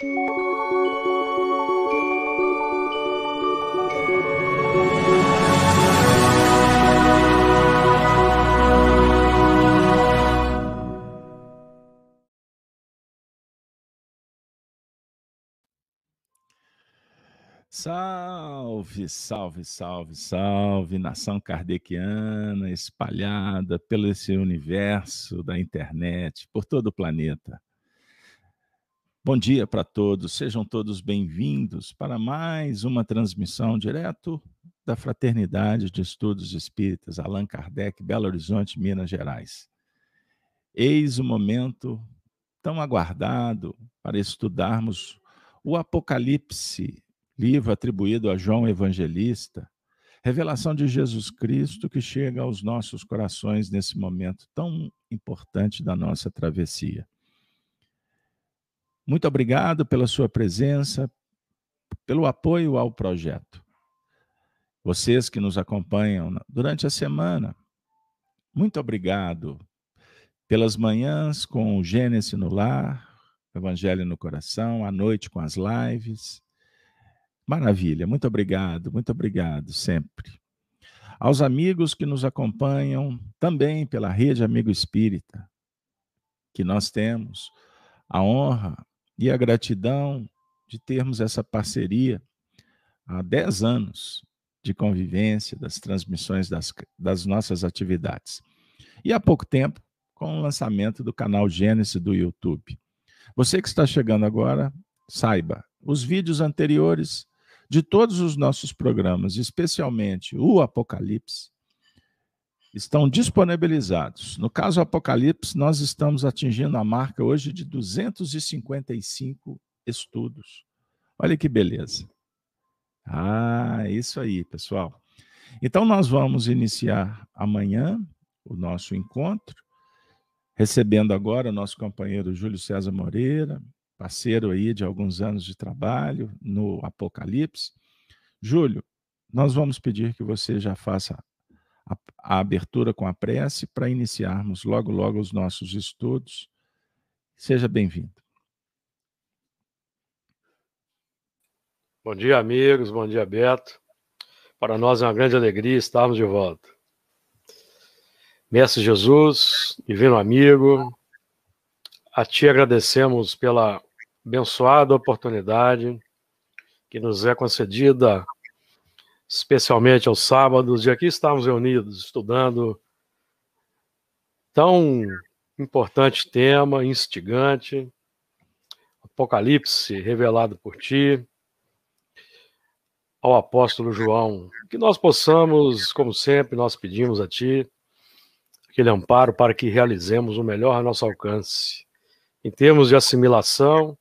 Salve, salve, salve, salve, nação kardeciana espalhada pelo esse universo da internet, por todo o planeta. Bom dia para todos, sejam todos bem-vindos para mais uma transmissão direto da Fraternidade de Estudos Espíritas Allan Kardec, Belo Horizonte, Minas Gerais. Eis o momento tão aguardado para estudarmos o Apocalipse livro atribuído a João Evangelista, revelação de Jesus Cristo que chega aos nossos corações nesse momento tão importante da nossa travessia. Muito obrigado pela sua presença, pelo apoio ao projeto. Vocês que nos acompanham durante a semana, muito obrigado pelas manhãs com o Gênesis no lar, Evangelho no coração, à noite com as lives Maravilha, muito obrigado, muito obrigado sempre. Aos amigos que nos acompanham também pela Rede Amigo Espírita, que nós temos a honra e a gratidão de termos essa parceria há 10 anos de convivência, das transmissões das, das nossas atividades. E há pouco tempo, com o lançamento do canal Gênesis do YouTube. Você que está chegando agora, saiba, os vídeos anteriores de todos os nossos programas, especialmente o Apocalipse, estão disponibilizados. No caso Apocalipse, nós estamos atingindo a marca hoje de 255 estudos. Olha que beleza. Ah, isso aí, pessoal. Então, nós vamos iniciar amanhã o nosso encontro, recebendo agora o nosso companheiro Júlio César Moreira, parceiro aí de alguns anos de trabalho no Apocalipse. Júlio, nós vamos pedir que você já faça a, a abertura com a prece para iniciarmos logo, logo os nossos estudos. Seja bem-vindo. Bom dia, amigos. Bom dia, Beto. Para nós é uma grande alegria estarmos de volta. Mestre Jesus, divino amigo, a Ti agradecemos pela abençoada oportunidade que nos é concedida, especialmente aos sábados, e aqui estamos reunidos estudando. Tão importante tema, instigante, Apocalipse revelado por ti, ao apóstolo João, que nós possamos, como sempre, nós pedimos a ti, aquele amparo para que realizemos o melhor a nosso alcance. Em termos de assimilação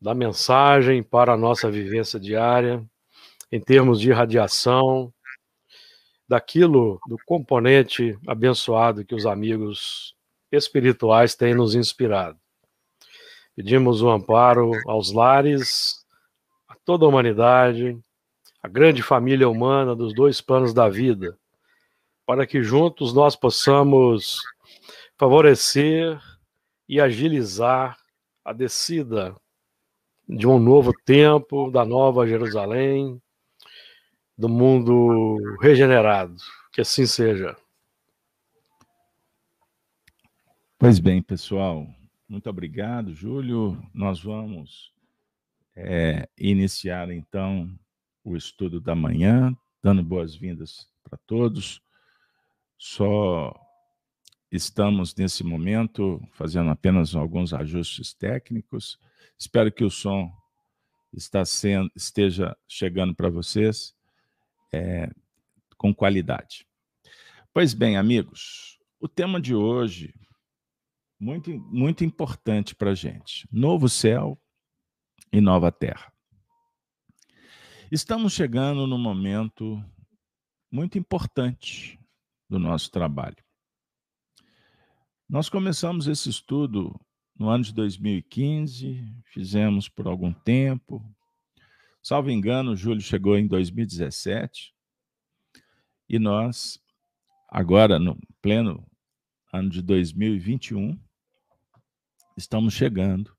da mensagem para a nossa vivência diária, em termos de radiação, daquilo, do componente abençoado que os amigos espirituais têm nos inspirado. Pedimos o um amparo aos lares, a toda a humanidade, a grande família humana dos dois planos da vida, para que juntos nós possamos favorecer e agilizar a descida de um novo tempo, da nova Jerusalém, do mundo regenerado. Que assim seja. Pois bem, pessoal, muito obrigado, Júlio. Nós vamos é, iniciar então o estudo da manhã, dando boas-vindas para todos. Só Estamos, nesse momento, fazendo apenas alguns ajustes técnicos. Espero que o som está sendo, esteja chegando para vocês é, com qualidade. Pois bem, amigos, o tema de hoje, muito, muito importante para a gente: novo céu e nova terra. Estamos chegando num momento muito importante do nosso trabalho. Nós começamos esse estudo no ano de 2015, fizemos por algum tempo. Salvo engano, o Júlio chegou em 2017. E nós, agora, no pleno ano de 2021, estamos chegando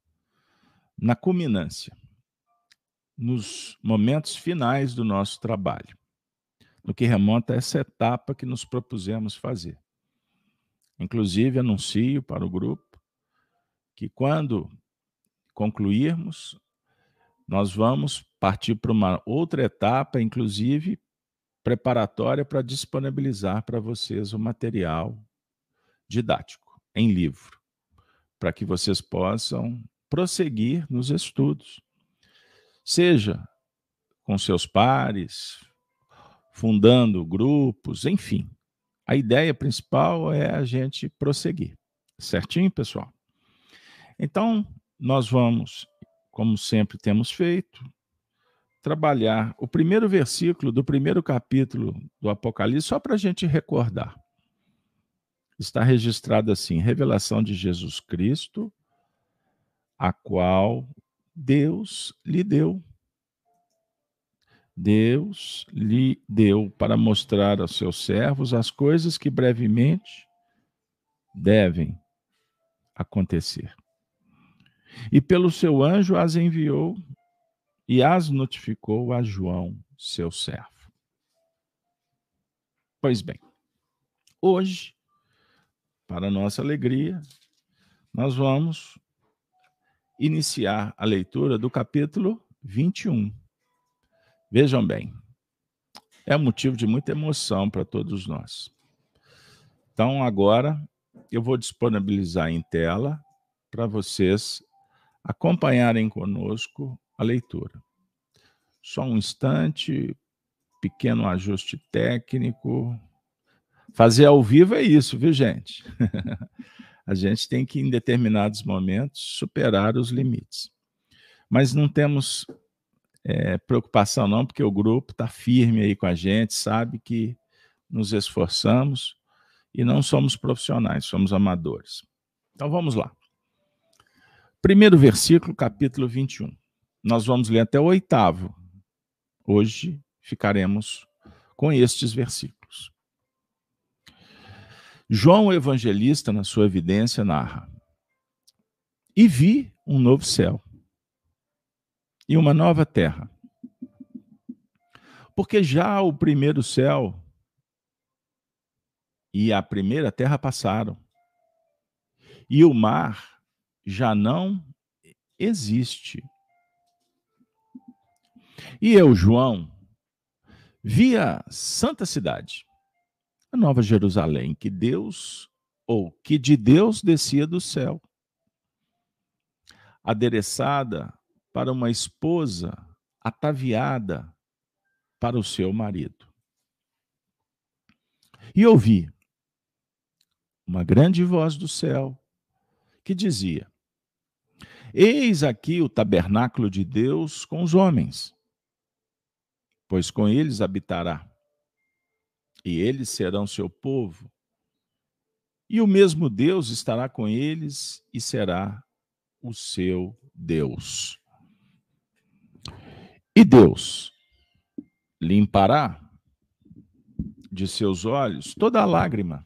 na culminância, nos momentos finais do nosso trabalho, no que remonta a essa etapa que nos propusemos fazer. Inclusive, anuncio para o grupo que quando concluirmos, nós vamos partir para uma outra etapa, inclusive preparatória para disponibilizar para vocês o material didático em livro, para que vocês possam prosseguir nos estudos. Seja com seus pares, fundando grupos, enfim. A ideia principal é a gente prosseguir. Certinho, pessoal? Então, nós vamos, como sempre temos feito, trabalhar o primeiro versículo do primeiro capítulo do Apocalipse, só para a gente recordar. Está registrado assim: revelação de Jesus Cristo, a qual Deus lhe deu. Deus lhe deu para mostrar aos seus servos as coisas que brevemente devem acontecer. E pelo seu anjo as enviou e as notificou a João, seu servo. Pois bem, hoje, para nossa alegria, nós vamos iniciar a leitura do capítulo 21. Vejam bem, é motivo de muita emoção para todos nós. Então, agora, eu vou disponibilizar em tela para vocês acompanharem conosco a leitura. Só um instante, pequeno ajuste técnico. Fazer ao vivo é isso, viu, gente? a gente tem que, em determinados momentos, superar os limites. Mas não temos é, preocupação, não, porque o grupo está firme aí com a gente, sabe que nos esforçamos e não somos profissionais, somos amadores. Então vamos lá. Primeiro versículo, capítulo 21. Nós vamos ler até o oitavo. Hoje ficaremos com estes versículos. João Evangelista, na sua evidência, narra: E vi um novo céu e uma nova terra. Porque já o primeiro céu e a primeira terra passaram, e o mar já não existe. E eu, João, vi a santa cidade, a nova Jerusalém, que Deus, ou que de Deus descia do céu, adereçada para uma esposa ataviada para o seu marido. E ouvi uma grande voz do céu que dizia: Eis aqui o tabernáculo de Deus com os homens pois com eles habitará, e eles serão seu povo. E o mesmo Deus estará com eles e será o seu Deus. E Deus limpará de seus olhos toda lágrima,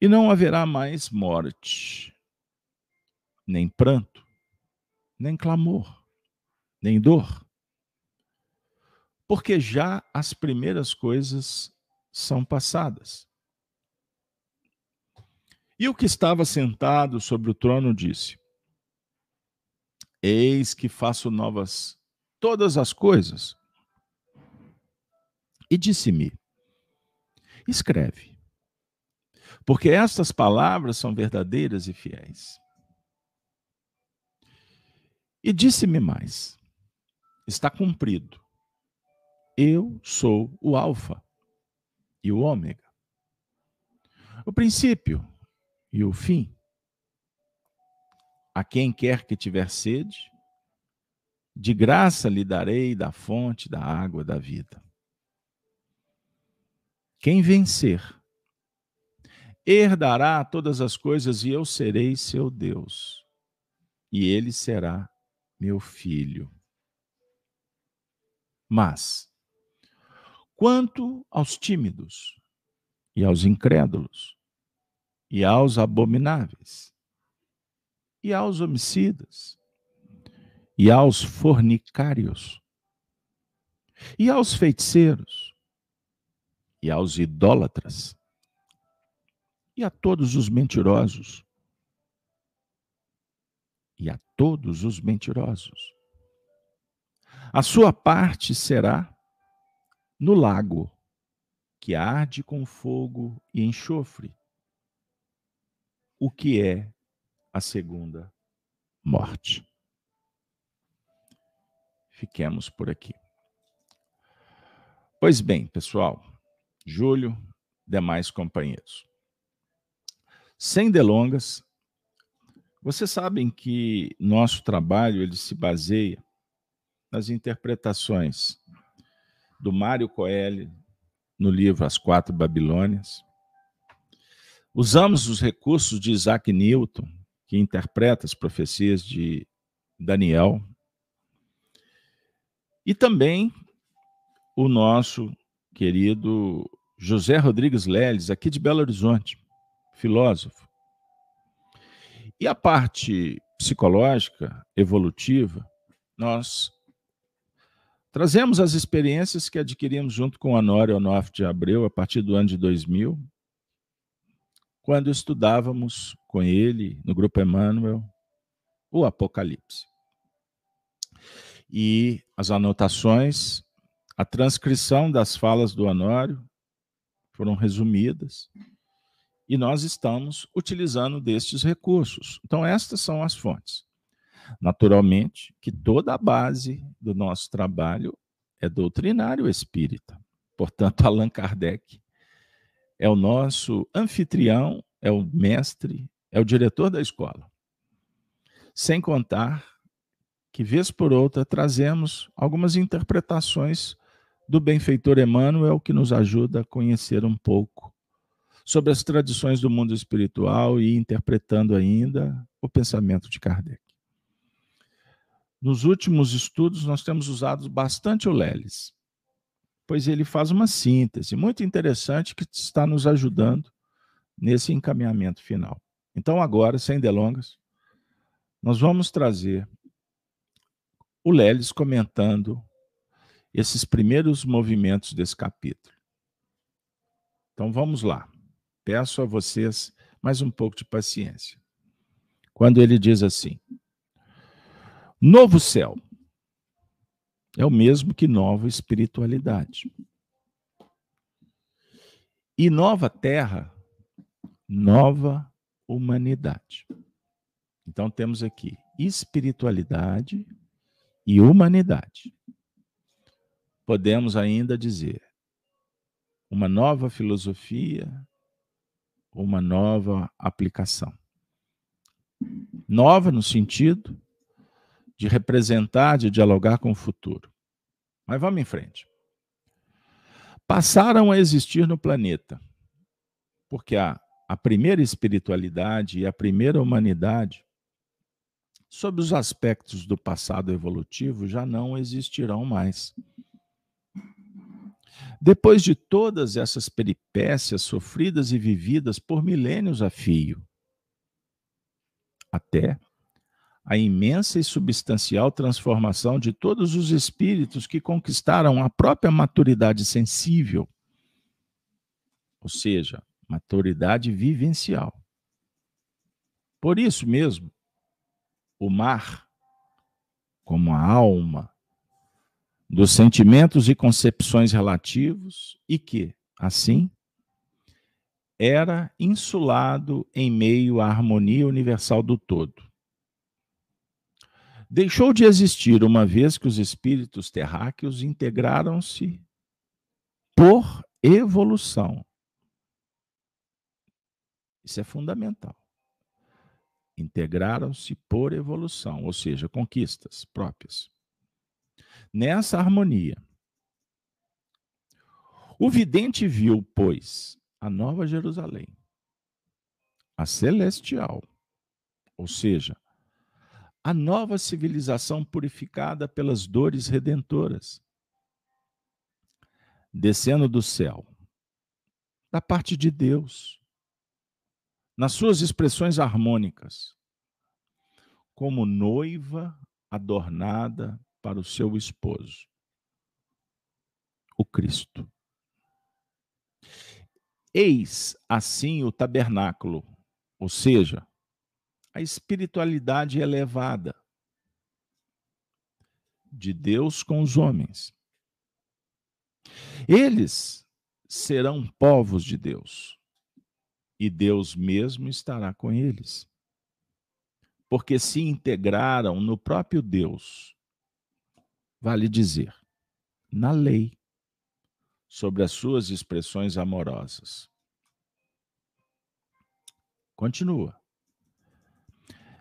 e não haverá mais morte, nem pranto, nem clamor, nem dor porque já as primeiras coisas são passadas. E o que estava sentado sobre o trono disse: Eis que faço novas todas as coisas. E disse-me: Escreve, porque estas palavras são verdadeiras e fiéis. E disse-me mais: Está cumprido eu sou o Alfa e o Ômega, o princípio e o fim. A quem quer que tiver sede, de graça lhe darei da fonte da água da vida. Quem vencer, herdará todas as coisas e eu serei seu Deus, e ele será meu filho. Mas, quanto aos tímidos e aos incrédulos e aos abomináveis e aos homicidas, e aos fornicários, e aos feiticeiros, e aos idólatras, e a todos os mentirosos, e a todos os mentirosos. A sua parte será no lago, que arde com fogo e enxofre, o que é a segunda morte. Fiquemos por aqui. Pois bem, pessoal, Júlio, demais companheiros. Sem delongas, vocês sabem que nosso trabalho ele se baseia nas interpretações do Mário Coelho no livro As Quatro Babilônias. Usamos os recursos de Isaac Newton, que interpreta as profecias de Daniel, e também o nosso querido José Rodrigues Leles, aqui de Belo Horizonte, filósofo. E a parte psicológica, evolutiva, nós trazemos as experiências que adquirimos junto com Honório Onofre de Abreu a partir do ano de 2000, quando estudávamos com ele, no Grupo Emmanuel, o Apocalipse. E as anotações, a transcrição das falas do Honório foram resumidas e nós estamos utilizando destes recursos. Então, estas são as fontes. Naturalmente, que toda a base do nosso trabalho é doutrinário espírita. Portanto, Allan Kardec é o nosso anfitrião, é o mestre, é o diretor da escola. Sem contar que, vez por outra, trazemos algumas interpretações do benfeitor Emmanuel que nos ajuda a conhecer um pouco sobre as tradições do mundo espiritual e interpretando ainda o pensamento de Kardec. Nos últimos estudos, nós temos usado bastante o Leles, pois ele faz uma síntese muito interessante que está nos ajudando nesse encaminhamento final. Então, agora, sem delongas, nós vamos trazer o Leles comentando esses primeiros movimentos desse capítulo. Então vamos lá. Peço a vocês mais um pouco de paciência. Quando ele diz assim: Novo céu é o mesmo que nova espiritualidade. E nova terra, nova humanidade. Então temos aqui espiritualidade e humanidade. Podemos ainda dizer uma nova filosofia, uma nova aplicação. Nova no sentido de representar, de dialogar com o futuro. Mas vamos em frente. Passaram a existir no planeta, porque a, a primeira espiritualidade e a primeira humanidade sob os aspectos do passado evolutivo, já não existirão mais. Depois de todas essas peripécias sofridas e vividas por milênios a fio, até a imensa e substancial transformação de todos os espíritos que conquistaram a própria maturidade sensível, ou seja, maturidade vivencial. Por isso mesmo, o mar como a alma dos sentimentos e concepções relativos e que, assim, era insulado em meio à harmonia universal do todo. Deixou de existir uma vez que os espíritos terráqueos integraram-se por evolução. Isso é fundamental integraram-se por evolução, ou seja, conquistas próprias. Nessa harmonia, o vidente viu, pois, a nova Jerusalém, a celestial, ou seja, a nova civilização purificada pelas dores redentoras, descendo do céu, da parte de Deus, nas suas expressões harmônicas, como noiva adornada para o seu esposo, o Cristo. Eis assim o tabernáculo, ou seja, a espiritualidade elevada de Deus com os homens. Eles serão povos de Deus, e Deus mesmo estará com eles, porque se integraram no próprio Deus, vale dizer, na lei, sobre as suas expressões amorosas. Continua.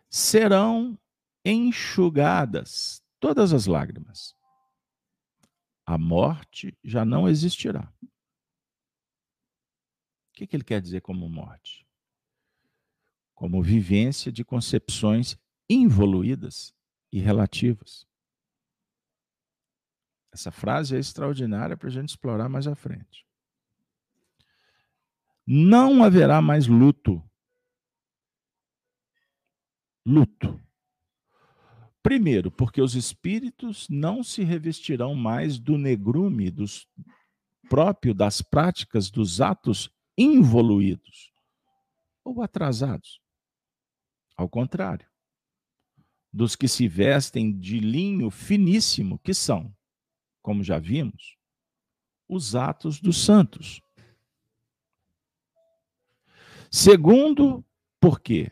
Serão enxugadas todas as lágrimas. A morte já não existirá. O que, que ele quer dizer como morte? Como vivência de concepções involuídas e relativas. Essa frase é extraordinária para a gente explorar mais à frente. Não haverá mais luto. Luto. Primeiro, porque os espíritos não se revestirão mais do negrume dos próprio das práticas dos atos involuídos ou atrasados. Ao contrário, dos que se vestem de linho finíssimo, que são, como já vimos, os atos dos santos. Segundo, porque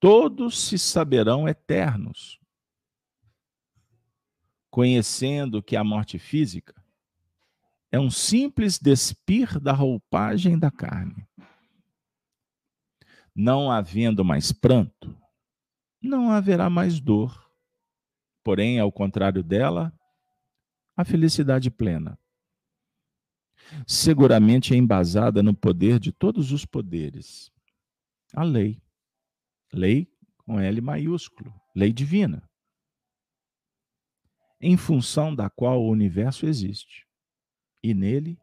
todos se saberão eternos, conhecendo que a morte física é um simples despir da roupagem da carne. Não havendo mais pranto, não haverá mais dor. Porém, ao contrário dela, a felicidade plena. Seguramente é embasada no poder de todos os poderes. A lei. Lei com L maiúsculo, lei divina, em função da qual o universo existe. E nele,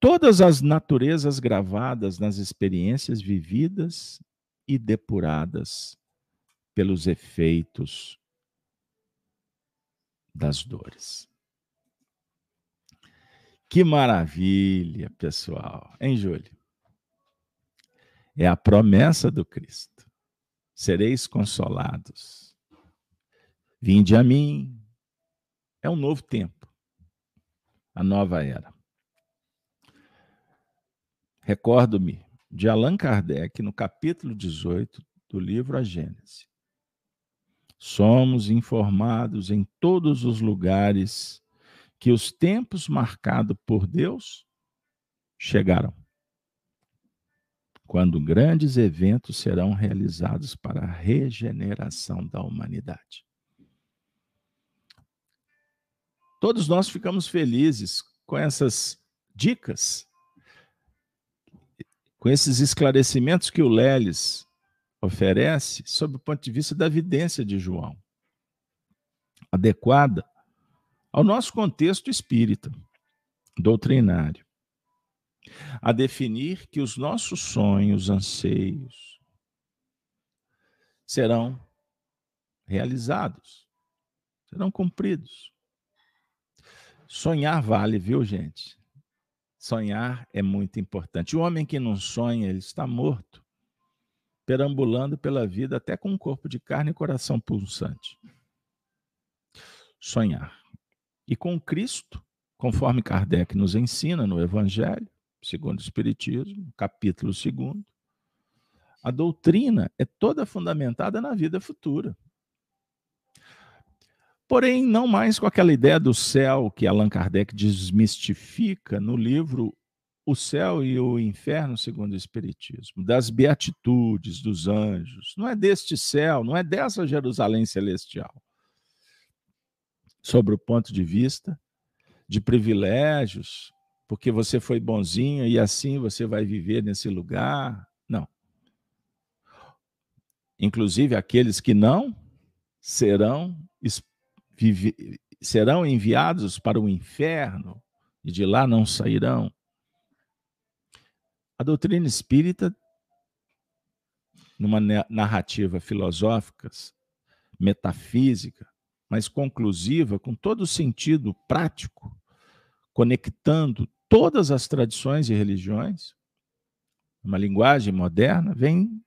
todas as naturezas gravadas nas experiências vividas e depuradas pelos efeitos das dores. Que maravilha, pessoal. Hein, Júlio? É a promessa do Cristo sereis consolados. Vinde a mim. É um novo tempo, a nova era. Recordo-me de Allan Kardec no capítulo 18 do livro A Gênese. Somos informados em todos os lugares que os tempos marcados por Deus chegaram quando grandes eventos serão realizados para a regeneração da humanidade. Todos nós ficamos felizes com essas dicas, com esses esclarecimentos que o Leles oferece sob o ponto de vista da evidência de João, adequada ao nosso contexto espírita, doutrinário a definir que os nossos sonhos, anseios serão realizados, serão cumpridos. Sonhar vale, viu, gente? Sonhar é muito importante. O homem que não sonha, ele está morto, perambulando pela vida até com um corpo de carne e coração pulsante. Sonhar. E com Cristo, conforme Kardec nos ensina no Evangelho, segundo o Espiritismo, capítulo 2. A doutrina é toda fundamentada na vida futura. Porém, não mais com aquela ideia do céu que Allan Kardec desmistifica no livro O Céu e o Inferno, segundo o Espiritismo, das beatitudes dos anjos. Não é deste céu, não é dessa Jerusalém celestial. Sobre o ponto de vista de privilégios, porque você foi bonzinho e assim você vai viver nesse lugar. Não. Inclusive, aqueles que não serão, serão enviados para o inferno e de lá não sairão. A doutrina espírita numa narrativa filosófica, metafísica, mas conclusiva, com todo o sentido prático, conectando todas as tradições e religiões, uma linguagem moderna, vem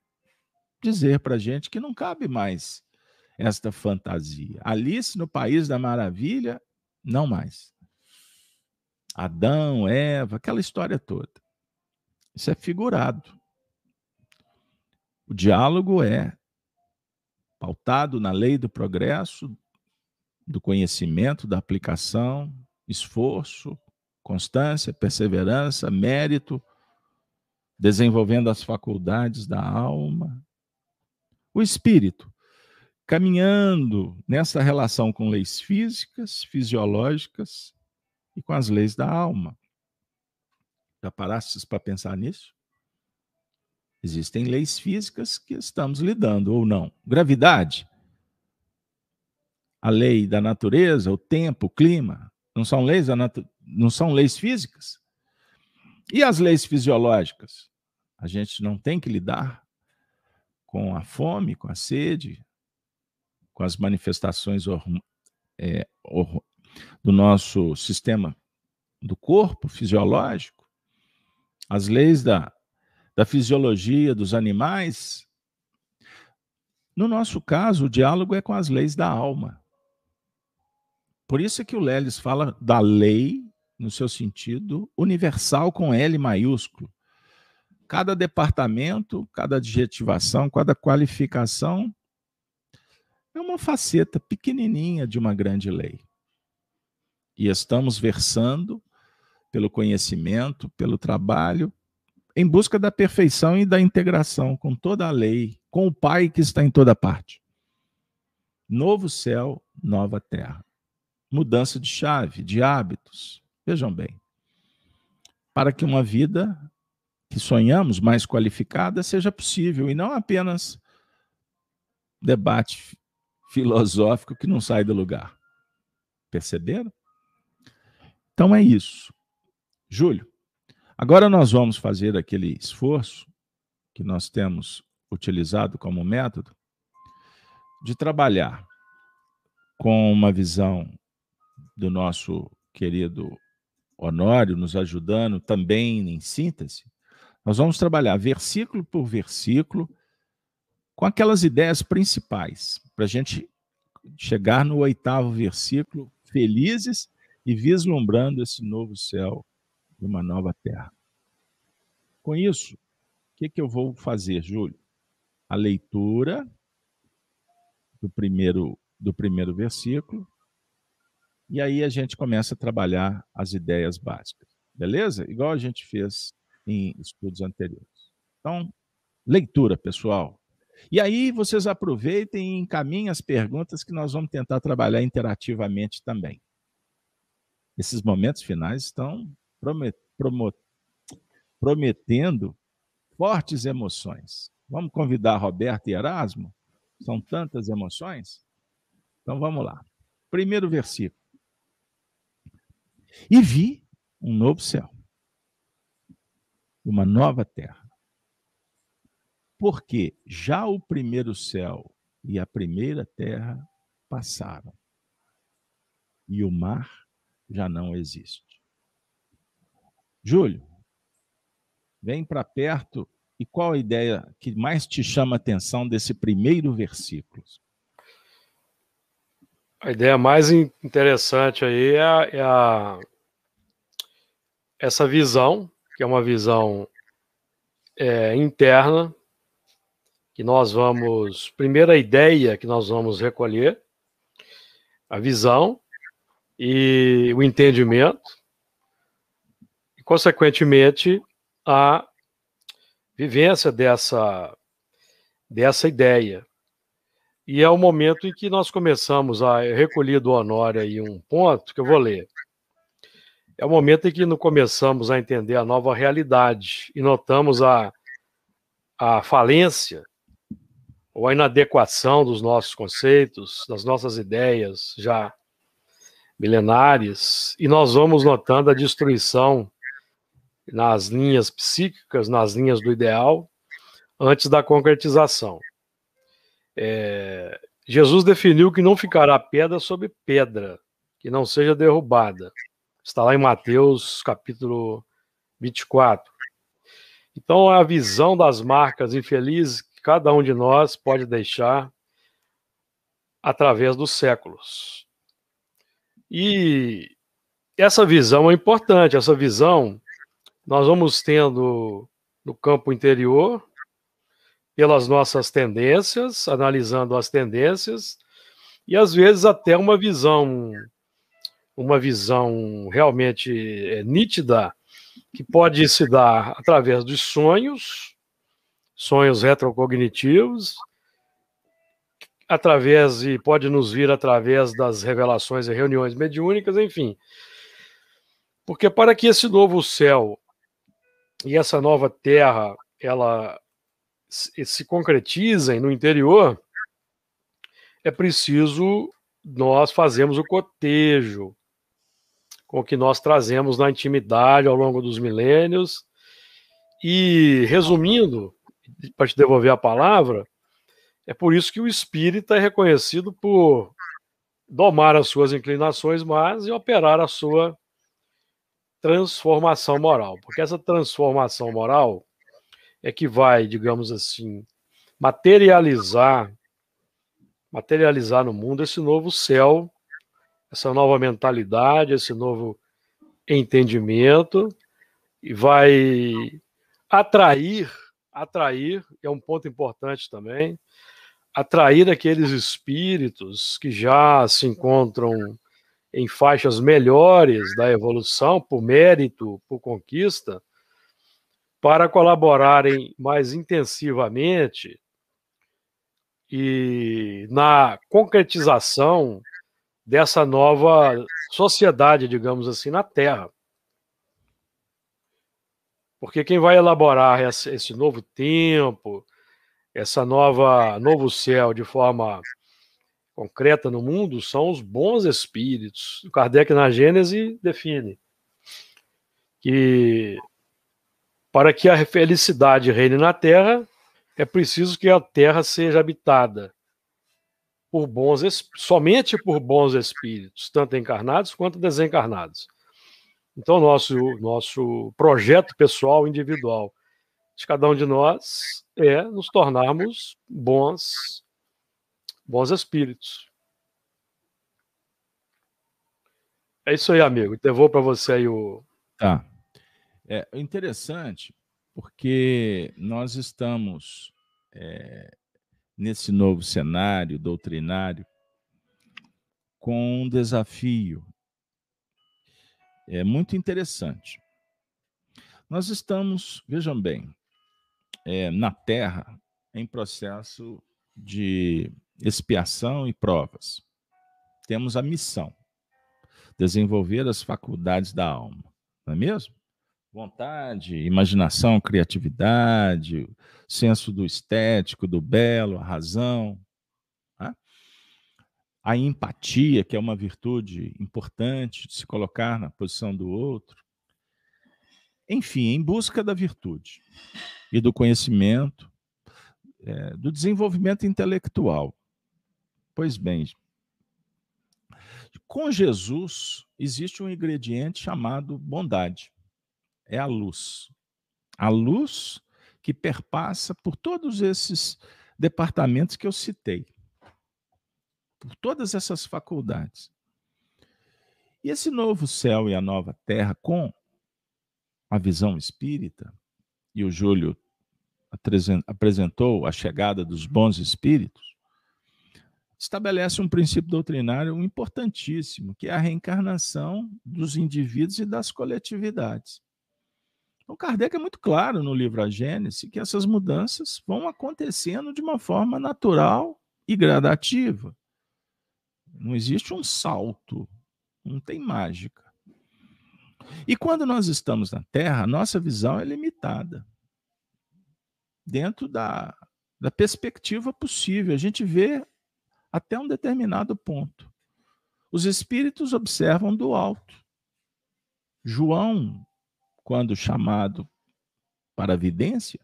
dizer para a gente que não cabe mais esta fantasia. Alice no País da Maravilha, não mais. Adão, Eva, aquela história toda. Isso é figurado. O diálogo é pautado na lei do progresso, do conhecimento, da aplicação, esforço, constância, perseverança, mérito, desenvolvendo as faculdades da alma. O espírito, caminhando nessa relação com leis físicas, fisiológicas e com as leis da alma. Já parastes para pensar nisso? Existem leis físicas que estamos lidando ou não. Gravidade, a lei da natureza, o tempo, o clima, não são leis, não são leis físicas? E as leis fisiológicas? A gente não tem que lidar com a fome, com a sede, com as manifestações é, do nosso sistema do corpo fisiológico, as leis da, da fisiologia dos animais. No nosso caso, o diálogo é com as leis da alma. Por isso é que o Leles fala da lei no seu sentido universal com L maiúsculo. Cada departamento, cada adjetivação, cada qualificação é uma faceta pequenininha de uma grande lei. E estamos versando pelo conhecimento, pelo trabalho, em busca da perfeição e da integração com toda a lei, com o Pai que está em toda parte. Novo céu, nova terra mudança de chave, de hábitos. Vejam bem. Para que uma vida que sonhamos mais qualificada seja possível e não apenas debate filosófico que não sai do lugar. Perceberam? Então é isso. Júlio, agora nós vamos fazer aquele esforço que nós temos utilizado como método de trabalhar com uma visão do nosso querido Honório nos ajudando também em síntese, nós vamos trabalhar versículo por versículo com aquelas ideias principais, para a gente chegar no oitavo versículo, felizes e vislumbrando esse novo céu e uma nova terra. Com isso, o que, que eu vou fazer, Júlio? A leitura do primeiro, do primeiro versículo, e aí a gente começa a trabalhar as ideias básicas. Beleza? Igual a gente fez em estudos anteriores. Então, leitura, pessoal. E aí vocês aproveitem e encaminhem as perguntas que nós vamos tentar trabalhar interativamente também. Esses momentos finais estão prometendo fortes emoções. Vamos convidar Roberto e Erasmo? São tantas emoções? Então vamos lá. Primeiro versículo. E vi um novo céu, uma nova terra. Porque já o primeiro céu e a primeira terra passaram, e o mar já não existe. Júlio, vem para perto e qual a ideia que mais te chama a atenção desse primeiro versículo? A ideia mais interessante aí é, é a, essa visão, que é uma visão é, interna, que nós vamos. Primeira ideia que nós vamos recolher, a visão e o entendimento, e, consequentemente, a vivência dessa, dessa ideia. E é o momento em que nós começamos a recolher do Honório aí um ponto que eu vou ler. É o momento em que começamos a entender a nova realidade e notamos a, a falência ou a inadequação dos nossos conceitos, das nossas ideias já milenares, e nós vamos notando a destruição nas linhas psíquicas, nas linhas do ideal, antes da concretização. É, Jesus definiu que não ficará pedra sobre pedra, que não seja derrubada. Está lá em Mateus capítulo 24. Então, a visão das marcas infelizes que cada um de nós pode deixar através dos séculos. E essa visão é importante, essa visão nós vamos tendo no campo interior, pelas nossas tendências, analisando as tendências, e às vezes até uma visão, uma visão realmente é, nítida, que pode se dar através dos sonhos, sonhos retrocognitivos, através e pode nos vir através das revelações e reuniões mediúnicas, enfim. Porque para que esse novo céu e essa nova terra ela se concretizem no interior, é preciso nós fazermos o cotejo com o que nós trazemos na intimidade ao longo dos milênios. E, resumindo, para te devolver a palavra, é por isso que o espírita é reconhecido por domar as suas inclinações más e operar a sua transformação moral. Porque essa transformação moral é que vai, digamos assim, materializar materializar no mundo esse novo céu, essa nova mentalidade, esse novo entendimento e vai atrair, atrair, é um ponto importante também, atrair aqueles espíritos que já se encontram em faixas melhores da evolução, por mérito, por conquista, para colaborarem mais intensivamente e na concretização dessa nova sociedade, digamos assim, na Terra. Porque quem vai elaborar esse novo tempo, essa nova novo céu de forma concreta no mundo são os bons espíritos. O Kardec na Gênese define que para que a felicidade reine na Terra, é preciso que a Terra seja habitada por bons somente por bons espíritos, tanto encarnados quanto desencarnados. Então nosso nosso projeto pessoal individual de cada um de nós é nos tornarmos bons, bons espíritos. É isso aí, amigo. Devolvo para você aí o. Tá. É interessante porque nós estamos é, nesse novo cenário doutrinário com um desafio é muito interessante. Nós estamos, vejam bem, é, na Terra em processo de expiação e provas. Temos a missão, desenvolver as faculdades da alma, não é mesmo? Vontade, imaginação, criatividade, senso do estético, do belo, a razão, né? a empatia, que é uma virtude importante de se colocar na posição do outro. Enfim, em busca da virtude e do conhecimento, é, do desenvolvimento intelectual. Pois bem, com Jesus existe um ingrediente chamado bondade. É a luz. A luz que perpassa por todos esses departamentos que eu citei. Por todas essas faculdades. E esse novo céu e a nova terra, com a visão espírita, e o Júlio apresentou a chegada dos bons espíritos, estabelece um princípio doutrinário importantíssimo, que é a reencarnação dos indivíduos e das coletividades. O Kardec é muito claro no livro A Gênese que essas mudanças vão acontecendo de uma forma natural e gradativa. Não existe um salto, não tem mágica. E quando nós estamos na Terra, nossa visão é limitada. Dentro da, da perspectiva possível, a gente vê até um determinado ponto. Os espíritos observam do alto. João, quando chamado para a vidência,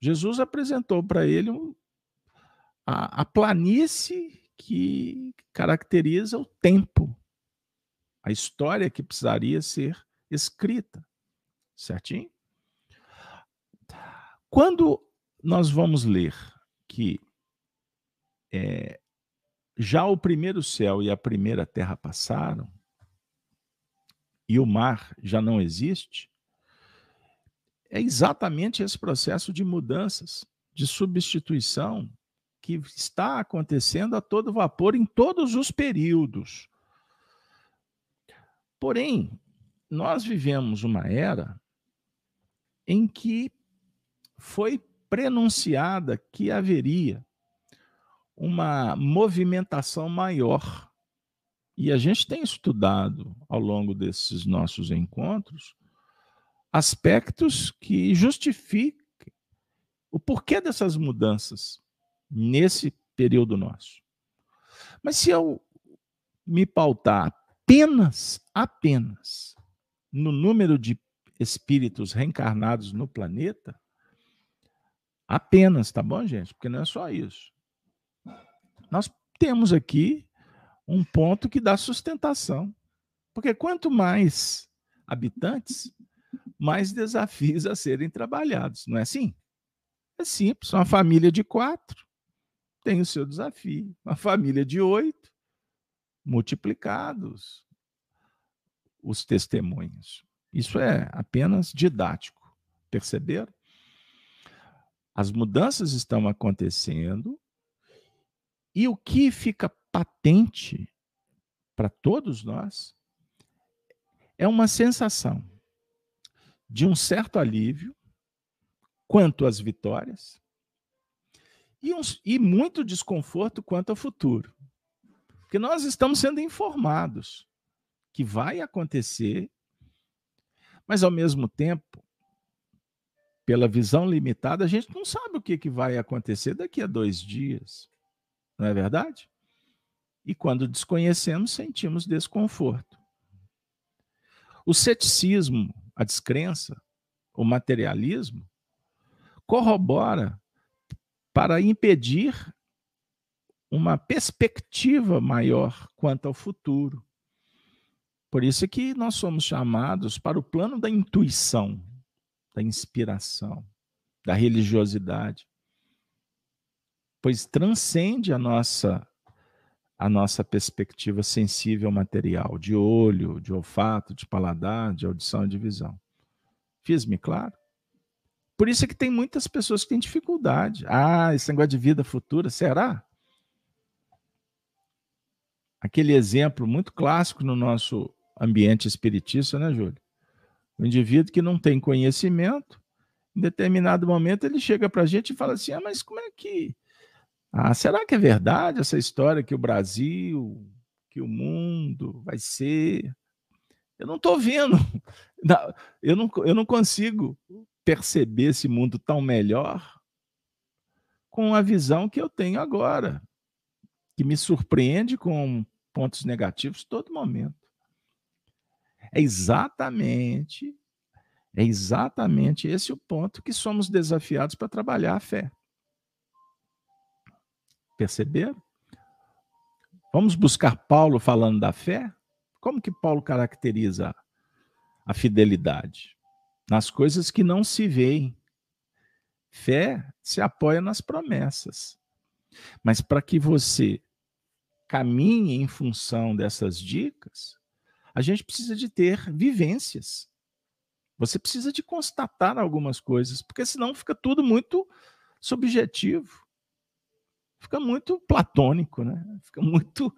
Jesus apresentou para ele um, a, a planície que caracteriza o tempo, a história que precisaria ser escrita, certinho? Quando nós vamos ler que é, já o primeiro céu e a primeira terra passaram, e o mar já não existe, é exatamente esse processo de mudanças, de substituição, que está acontecendo a todo vapor em todos os períodos. Porém, nós vivemos uma era em que foi prenunciada que haveria uma movimentação maior. E a gente tem estudado ao longo desses nossos encontros aspectos que justificam o porquê dessas mudanças nesse período nosso. Mas se eu me pautar apenas, apenas no número de espíritos reencarnados no planeta, apenas, tá bom, gente? Porque não é só isso. Nós temos aqui um ponto que dá sustentação. Porque quanto mais habitantes, mais desafios a serem trabalhados, não é assim? É simples. Uma família de quatro tem o seu desafio. Uma família de oito, multiplicados os testemunhos. Isso é apenas didático. Perceberam? As mudanças estão acontecendo e o que fica patente para todos nós é uma sensação de um certo alívio quanto às vitórias e, um, e muito desconforto quanto ao futuro. Porque nós estamos sendo informados que vai acontecer, mas ao mesmo tempo, pela visão limitada, a gente não sabe o que, que vai acontecer daqui a dois dias. Não é verdade? E quando desconhecemos, sentimos desconforto. O ceticismo, a descrença, o materialismo, corrobora para impedir uma perspectiva maior quanto ao futuro. Por isso é que nós somos chamados para o plano da intuição, da inspiração, da religiosidade. Pois transcende a nossa a nossa perspectiva sensível material, de olho, de olfato, de paladar, de audição e de visão. Fiz-me claro? Por isso é que tem muitas pessoas que têm dificuldade. Ah, esse negócio de vida futura, será? Aquele exemplo muito clássico no nosso ambiente espiritista, né, Júlio? O indivíduo que não tem conhecimento, em determinado momento ele chega para a gente e fala assim: ah, mas como é que. Ah, será que é verdade essa história que o Brasil, que o mundo vai ser? Eu não estou vendo, eu não, eu não consigo perceber esse mundo tão melhor com a visão que eu tenho agora, que me surpreende com pontos negativos todo momento. É exatamente é exatamente esse o ponto que somos desafiados para trabalhar a fé. Perceberam? Vamos buscar Paulo falando da fé? Como que Paulo caracteriza a fidelidade? nas coisas que não se veem. Fé se apoia nas promessas. Mas para que você caminhe em função dessas dicas, a gente precisa de ter vivências. Você precisa de constatar algumas coisas, porque senão fica tudo muito subjetivo. Fica muito platônico, né? Fica muito,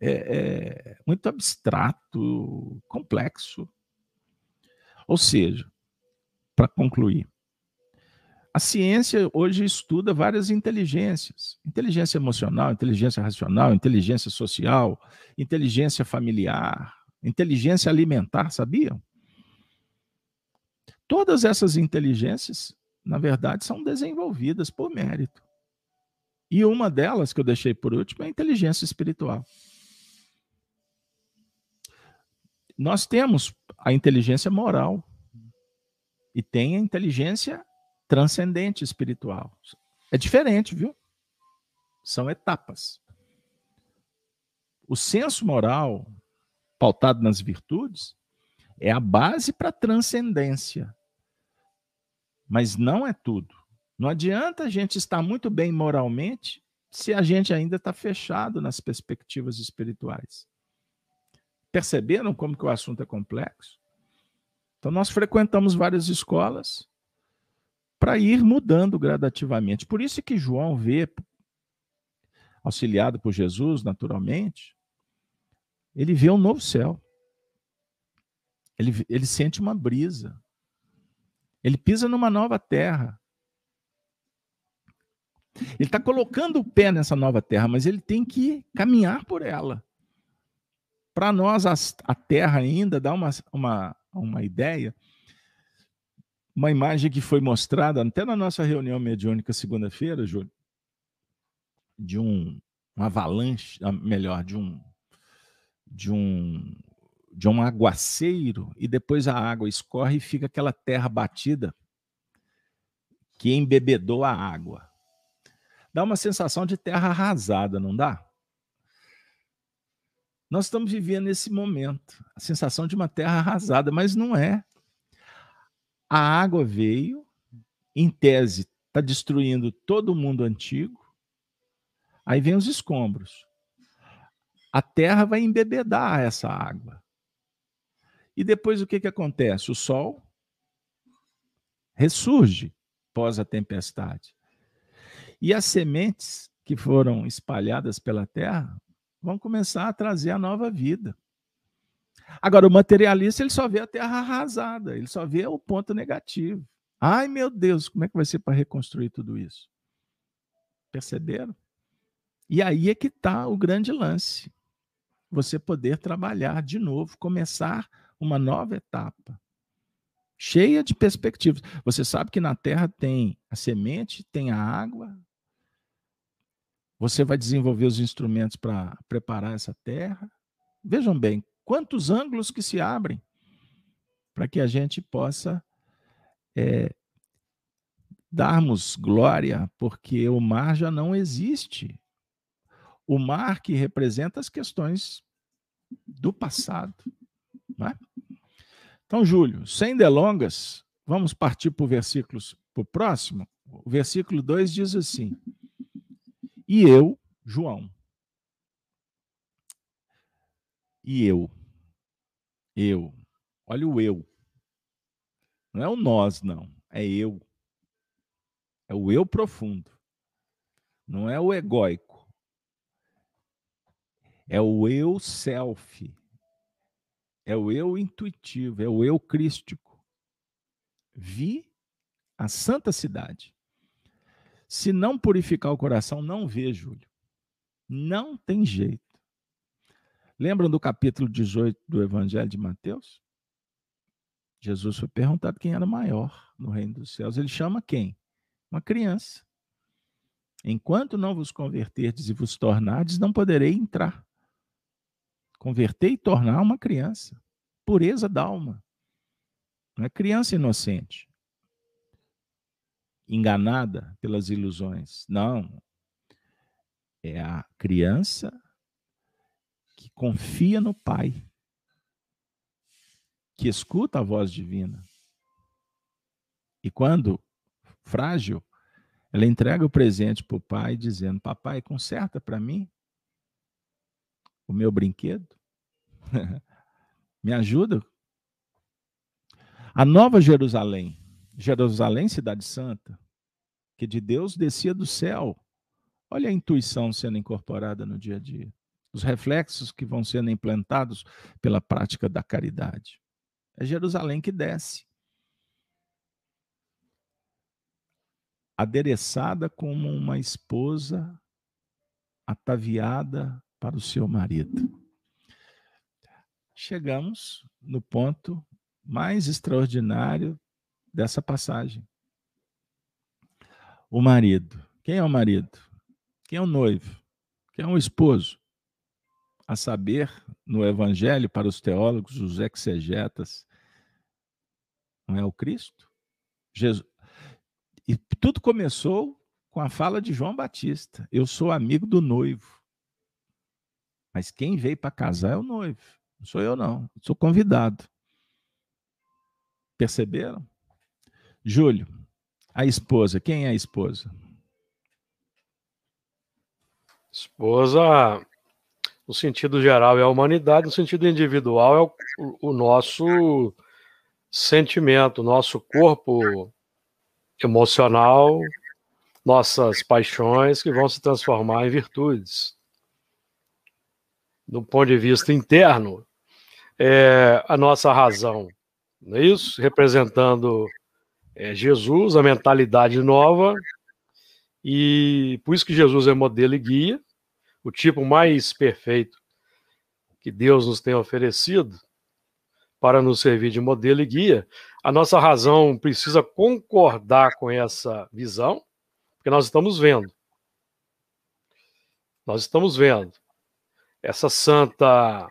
é, é, muito abstrato, complexo. Ou seja, para concluir. A ciência hoje estuda várias inteligências: inteligência emocional, inteligência racional, inteligência social, inteligência familiar, inteligência alimentar, sabiam? Todas essas inteligências, na verdade, são desenvolvidas por mérito. E uma delas, que eu deixei por último, é a inteligência espiritual. Nós temos a inteligência moral, e tem a inteligência transcendente espiritual. É diferente, viu? São etapas. O senso moral, pautado nas virtudes, é a base para a transcendência. Mas não é tudo. Não adianta a gente estar muito bem moralmente se a gente ainda está fechado nas perspectivas espirituais. Perceberam como que o assunto é complexo? Então, nós frequentamos várias escolas para ir mudando gradativamente. Por isso que João vê, auxiliado por Jesus, naturalmente, ele vê um novo céu. Ele, ele sente uma brisa. Ele pisa numa nova terra. Ele está colocando o pé nessa nova terra, mas ele tem que caminhar por ela. Para nós, a, terra ainda dá uma, uma, uma ideia, uma imagem que foi mostrada até na nossa reunião mediúnica segunda-feira, Júlio, de um, um avalanche, ah, melhor, de um, de um de um aguaceiro e depois a água escorre e fica aquela terra batida que embebedou a água. Dá uma sensação de terra arrasada, não dá? Nós estamos vivendo esse momento, a sensação de uma terra arrasada, mas não é. A água veio, em tese, está destruindo todo o mundo antigo. Aí vem os escombros. A terra vai embebedar essa água. E depois o que, que acontece? O sol ressurge pós a tempestade. E as sementes que foram espalhadas pela terra vão começar a trazer a nova vida. Agora, o materialista ele só vê a terra arrasada, ele só vê o ponto negativo. Ai, meu Deus, como é que vai ser para reconstruir tudo isso? Perceberam? E aí é que está o grande lance. Você poder trabalhar de novo, começar uma nova etapa, cheia de perspectivas. Você sabe que na terra tem a semente, tem a água. Você vai desenvolver os instrumentos para preparar essa terra. Vejam bem, quantos ângulos que se abrem para que a gente possa é, darmos glória, porque o mar já não existe. O mar que representa as questões do passado. É? Então, Júlio, sem delongas, vamos partir para o versículo para o próximo. O versículo 2 diz assim: E eu, João, e eu, eu, olha o eu, não é o nós, não, é eu, é o eu profundo, não é o egóico, é o eu self, é o eu intuitivo, é o eu crístico. Vi a santa cidade. Se não purificar o coração, não vê, Júlio. Não tem jeito. Lembram do capítulo 18 do Evangelho de Mateus? Jesus foi perguntado quem era maior no reino dos céus. Ele chama quem? Uma criança. Enquanto não vos converterdes e vos tornardes, não poderei entrar. Converter e tornar uma criança. Pureza da alma. Não é criança inocente. Enganada pelas ilusões. Não. É a criança que confia no Pai. Que escuta a voz divina. E quando frágil, ela entrega o presente para o pai, dizendo: Papai, conserta para mim o meu brinquedo? Me ajuda? A nova Jerusalém, Jerusalém, cidade santa, que de Deus descia do céu. Olha a intuição sendo incorporada no dia a dia. Os reflexos que vão sendo implantados pela prática da caridade. É Jerusalém que desce. Adereçada como uma esposa ataviada para o seu marido. Chegamos no ponto mais extraordinário dessa passagem. O marido. Quem é o marido? Quem é o noivo? Quem é o esposo? A saber, no Evangelho, para os teólogos, os exegetas, não é o Cristo? Jesus. E tudo começou com a fala de João Batista: Eu sou amigo do noivo. Mas quem veio para casar é o noivo. Não sou eu, não. sou convidado. Perceberam? Júlio, a esposa, quem é a esposa? Esposa, no sentido geral, é a humanidade, no sentido individual, é o, o nosso sentimento, nosso corpo emocional, nossas paixões que vão se transformar em virtudes. Do ponto de vista interno, é a nossa razão, não é isso? Representando é, Jesus, a mentalidade nova, e por isso que Jesus é modelo e guia, o tipo mais perfeito que Deus nos tem oferecido para nos servir de modelo e guia. A nossa razão precisa concordar com essa visão, porque nós estamos vendo. Nós estamos vendo essa santa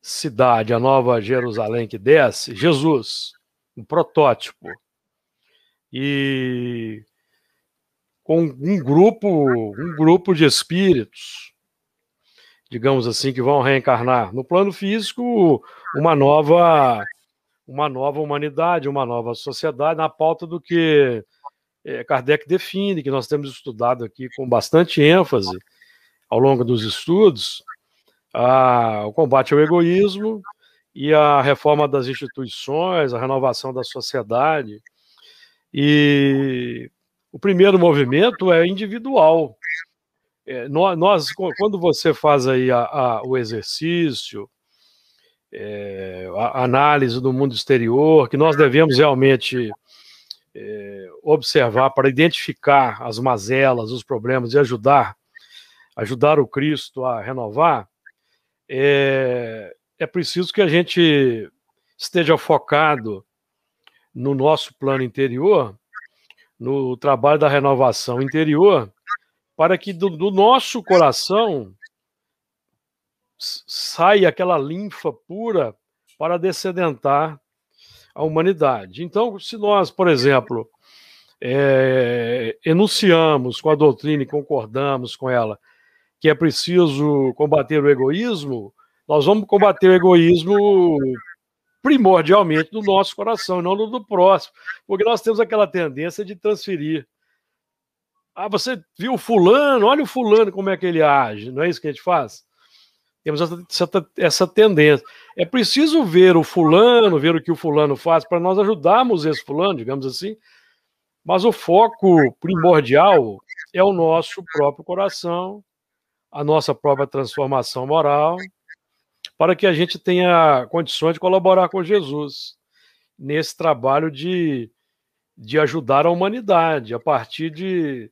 cidade, a nova Jerusalém que desce, Jesus, um protótipo. E com um grupo, um grupo de espíritos digamos assim, que vão reencarnar no plano físico uma nova uma nova humanidade, uma nova sociedade, na pauta do que é, Kardec define, que nós temos estudado aqui com bastante ênfase ao longo dos estudos, a, o combate ao egoísmo e a reforma das instituições, a renovação da sociedade. E o primeiro movimento é individual, é, nós, quando você faz aí a, a, o exercício, é, a análise do mundo exterior, que nós devemos realmente é, observar para identificar as mazelas, os problemas e ajudar, ajudar o Cristo a renovar, é, é preciso que a gente esteja focado no nosso plano interior, no trabalho da renovação interior, para que do, do nosso coração saia aquela linfa pura para descedentar a humanidade. Então, se nós, por exemplo, é, enunciamos com a doutrina e concordamos com ela que é preciso combater o egoísmo, nós vamos combater o egoísmo primordialmente do nosso coração, não do próximo, porque nós temos aquela tendência de transferir ah, você viu o fulano, olha o fulano como é que ele age, não é isso que a gente faz? Temos essa, essa tendência. É preciso ver o fulano, ver o que o fulano faz, para nós ajudarmos esse fulano, digamos assim. Mas o foco primordial é o nosso próprio coração, a nossa própria transformação moral, para que a gente tenha condições de colaborar com Jesus nesse trabalho de, de ajudar a humanidade a partir de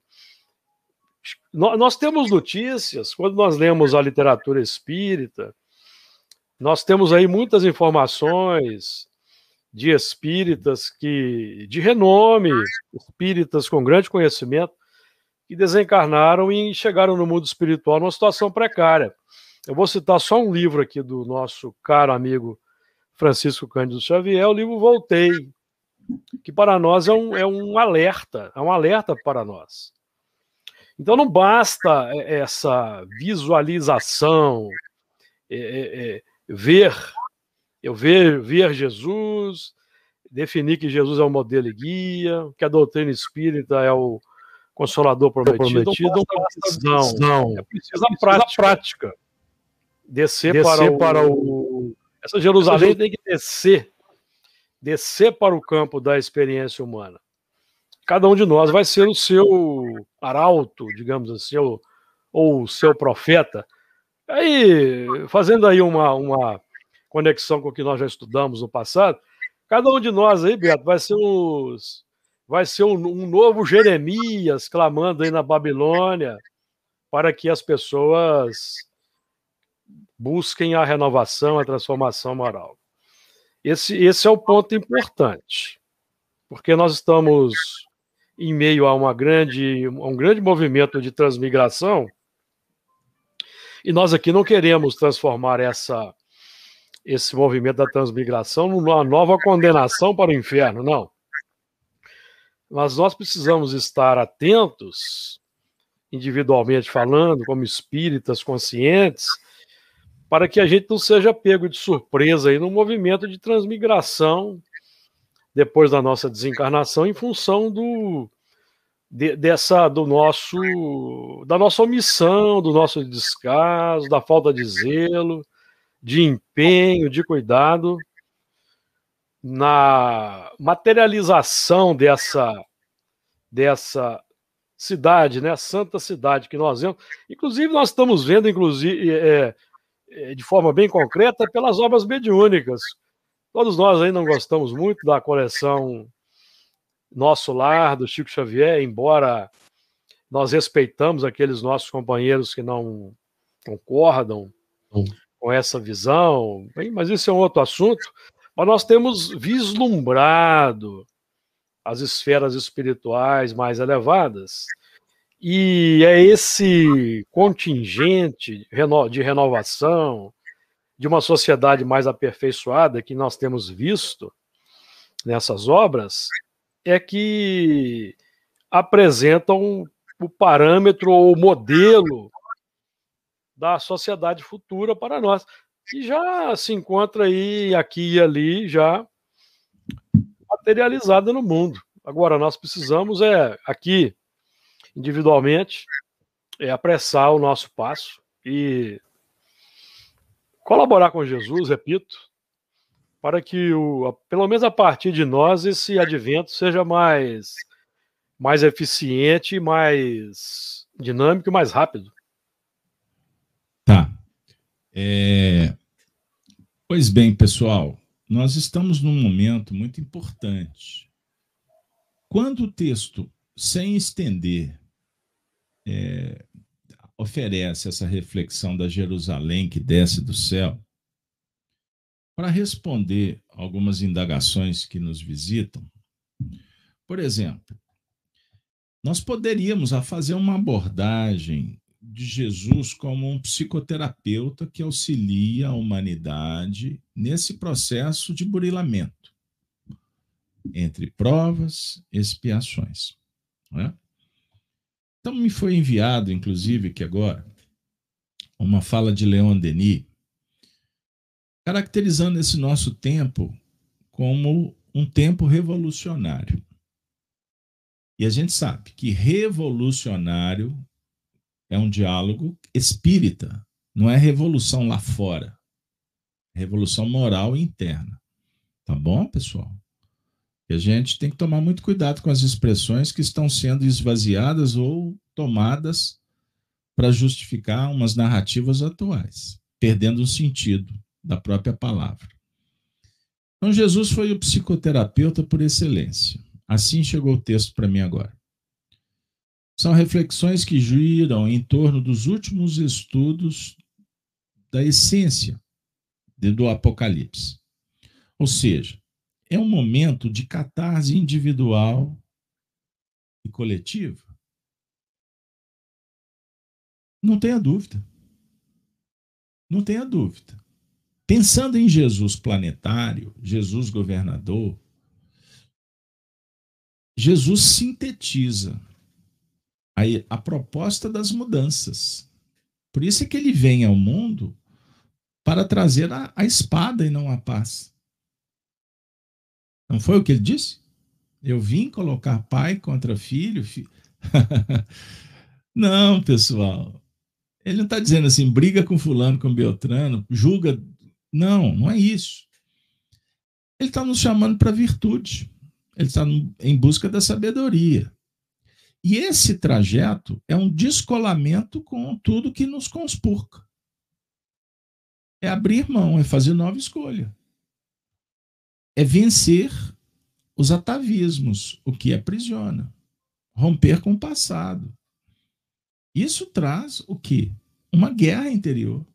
nós temos notícias, quando nós lemos a literatura espírita, nós temos aí muitas informações de espíritas que de renome, espíritas com grande conhecimento, que desencarnaram e chegaram no mundo espiritual numa situação precária. Eu vou citar só um livro aqui do nosso caro amigo Francisco Cândido Xavier, o livro Voltei, que para nós é um, é um alerta, é um alerta para nós. Então não basta é, essa visualização, é, é, é, ver, eu ver, ver Jesus, definir que Jesus é o modelo e guia, que a doutrina espírita é o consolador prometido. prometido não basta visão, é preciso a prática. Descer, descer para, o, para o. Essa Jerusalém tem que descer, descer para o campo da experiência humana cada um de nós vai ser o seu arauto, digamos assim, ou, ou o seu profeta. Aí, fazendo aí uma, uma conexão com o que nós já estudamos no passado, cada um de nós aí, Beto, vai ser os, vai ser um, um novo Jeremias clamando aí na Babilônia para que as pessoas busquem a renovação, a transformação moral. Esse, esse é o ponto importante, porque nós estamos em meio a uma grande, um grande movimento de transmigração, e nós aqui não queremos transformar essa, esse movimento da transmigração numa nova condenação para o inferno, não. mas nós precisamos estar atentos, individualmente falando, como espíritas conscientes, para que a gente não seja pego de surpresa aí no movimento de transmigração depois da nossa desencarnação em função do de, dessa do nosso da nossa omissão, do nosso descaso, da falta de zelo, de empenho, de cuidado na materialização dessa dessa cidade, né, santa cidade que nós vemos. Inclusive nós estamos vendo, inclusive é, de forma bem concreta, pelas obras mediúnicas. Todos nós aí não gostamos muito da coleção nosso lar, do Chico Xavier, embora nós respeitamos aqueles nossos companheiros que não concordam com essa visão, mas isso é um outro assunto. Mas nós temos vislumbrado as esferas espirituais mais elevadas, e é esse contingente de renovação, de uma sociedade mais aperfeiçoada que nós temos visto nessas obras, é que apresentam o parâmetro ou o modelo da sociedade futura para nós, que já se encontra aí, aqui e ali, já materializada no mundo. Agora, nós precisamos, é aqui, individualmente, é apressar o nosso passo e colaborar com Jesus, repito, para que, o, pelo menos a partir de nós, esse advento seja mais, mais eficiente, mais dinâmico e mais rápido. Tá. É... Pois bem, pessoal, nós estamos num momento muito importante. Quando o texto, sem estender, é, oferece essa reflexão da Jerusalém que desce do céu, para responder algumas indagações que nos visitam, por exemplo, nós poderíamos fazer uma abordagem de Jesus como um psicoterapeuta que auxilia a humanidade nesse processo de burilamento entre provas e expiações. É? Então, me foi enviado, inclusive, que agora, uma fala de Leon Denis, caracterizando esse nosso tempo como um tempo revolucionário. E a gente sabe que revolucionário é um diálogo espírita, não é revolução lá fora. É revolução moral interna. Tá bom, pessoal? E a gente tem que tomar muito cuidado com as expressões que estão sendo esvaziadas ou tomadas para justificar umas narrativas atuais, perdendo o sentido da própria palavra. Então, Jesus foi o psicoterapeuta por excelência. Assim chegou o texto para mim agora. São reflexões que giram em torno dos últimos estudos da essência do Apocalipse. Ou seja, é um momento de catarse individual e coletiva. Não tenha dúvida. Não tenha dúvida. Pensando em Jesus planetário, Jesus governador, Jesus sintetiza a, a proposta das mudanças. Por isso é que ele vem ao mundo para trazer a, a espada e não a paz. Não foi o que ele disse? Eu vim colocar pai contra filho. não, pessoal. Ele não está dizendo assim, briga com fulano, com Beltrano, julga não, não é isso. Ele está nos chamando para virtude. Ele está em busca da sabedoria. E esse trajeto é um descolamento com tudo que nos conspurca. É abrir mão, é fazer nova escolha. É vencer os atavismos, o que aprisiona. Romper com o passado. Isso traz o quê? Uma guerra interior.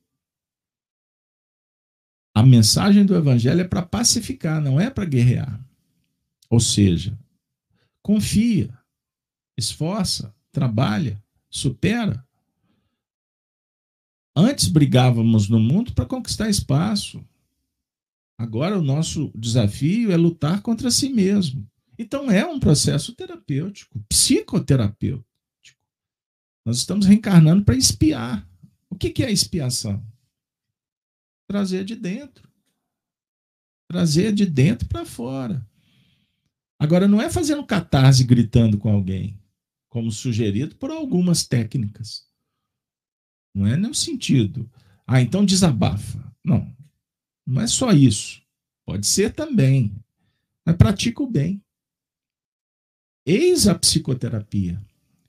A mensagem do evangelho é para pacificar, não é para guerrear. Ou seja, confia, esforça, trabalha, supera. Antes brigávamos no mundo para conquistar espaço. Agora o nosso desafio é lutar contra si mesmo Então é um processo terapêutico, psicoterapêutico. Nós estamos reencarnando para espiar. O que, é expiação? Trazer de dentro. Trazer de dentro para fora. Agora, não é fazendo catarse gritando com alguém, como sugerido por algumas técnicas. Não é no sentido. Ah, então desabafa. Não. Não é só isso. Pode ser também. Mas pratica o bem. Eis a psicoterapia.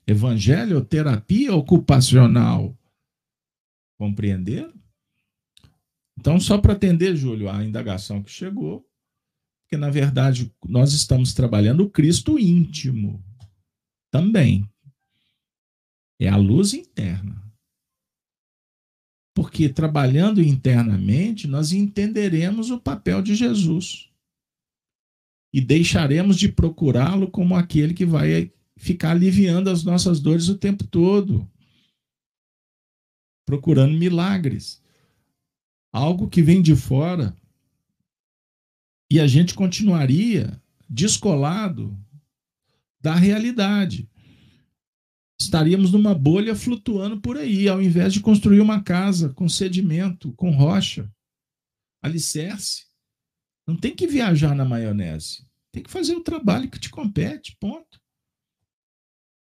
Evangelho, terapia ocupacional. Compreender? Então, só para atender, Júlio, a indagação que chegou, porque na verdade nós estamos trabalhando o Cristo íntimo também. É a luz interna. Porque trabalhando internamente, nós entenderemos o papel de Jesus e deixaremos de procurá-lo como aquele que vai ficar aliviando as nossas dores o tempo todo, procurando milagres, algo que vem de fora, e a gente continuaria descolado da realidade. Estaríamos numa bolha flutuando por aí, ao invés de construir uma casa com sedimento, com rocha, alicerce. Não tem que viajar na maionese. Tem que fazer o trabalho que te compete, ponto.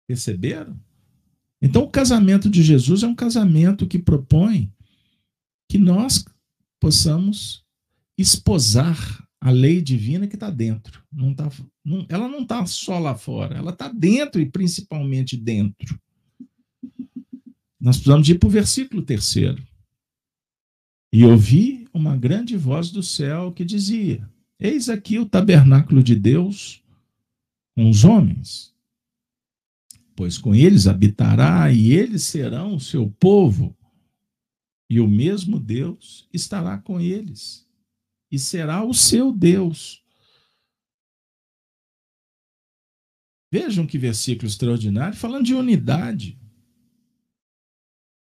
Perceberam? Então, o casamento de Jesus é um casamento que propõe que nós possamos esposar a lei divina que está dentro. Não tá, não, ela não está só lá fora, ela está dentro e principalmente dentro. Nós precisamos ir para o versículo terceiro. E ouvi uma grande voz do céu que dizia: Eis aqui o tabernáculo de Deus com os homens, pois com eles habitará e eles serão o seu povo, e o mesmo Deus estará com eles e será o seu Deus. Vejam que versículo extraordinário, falando de unidade,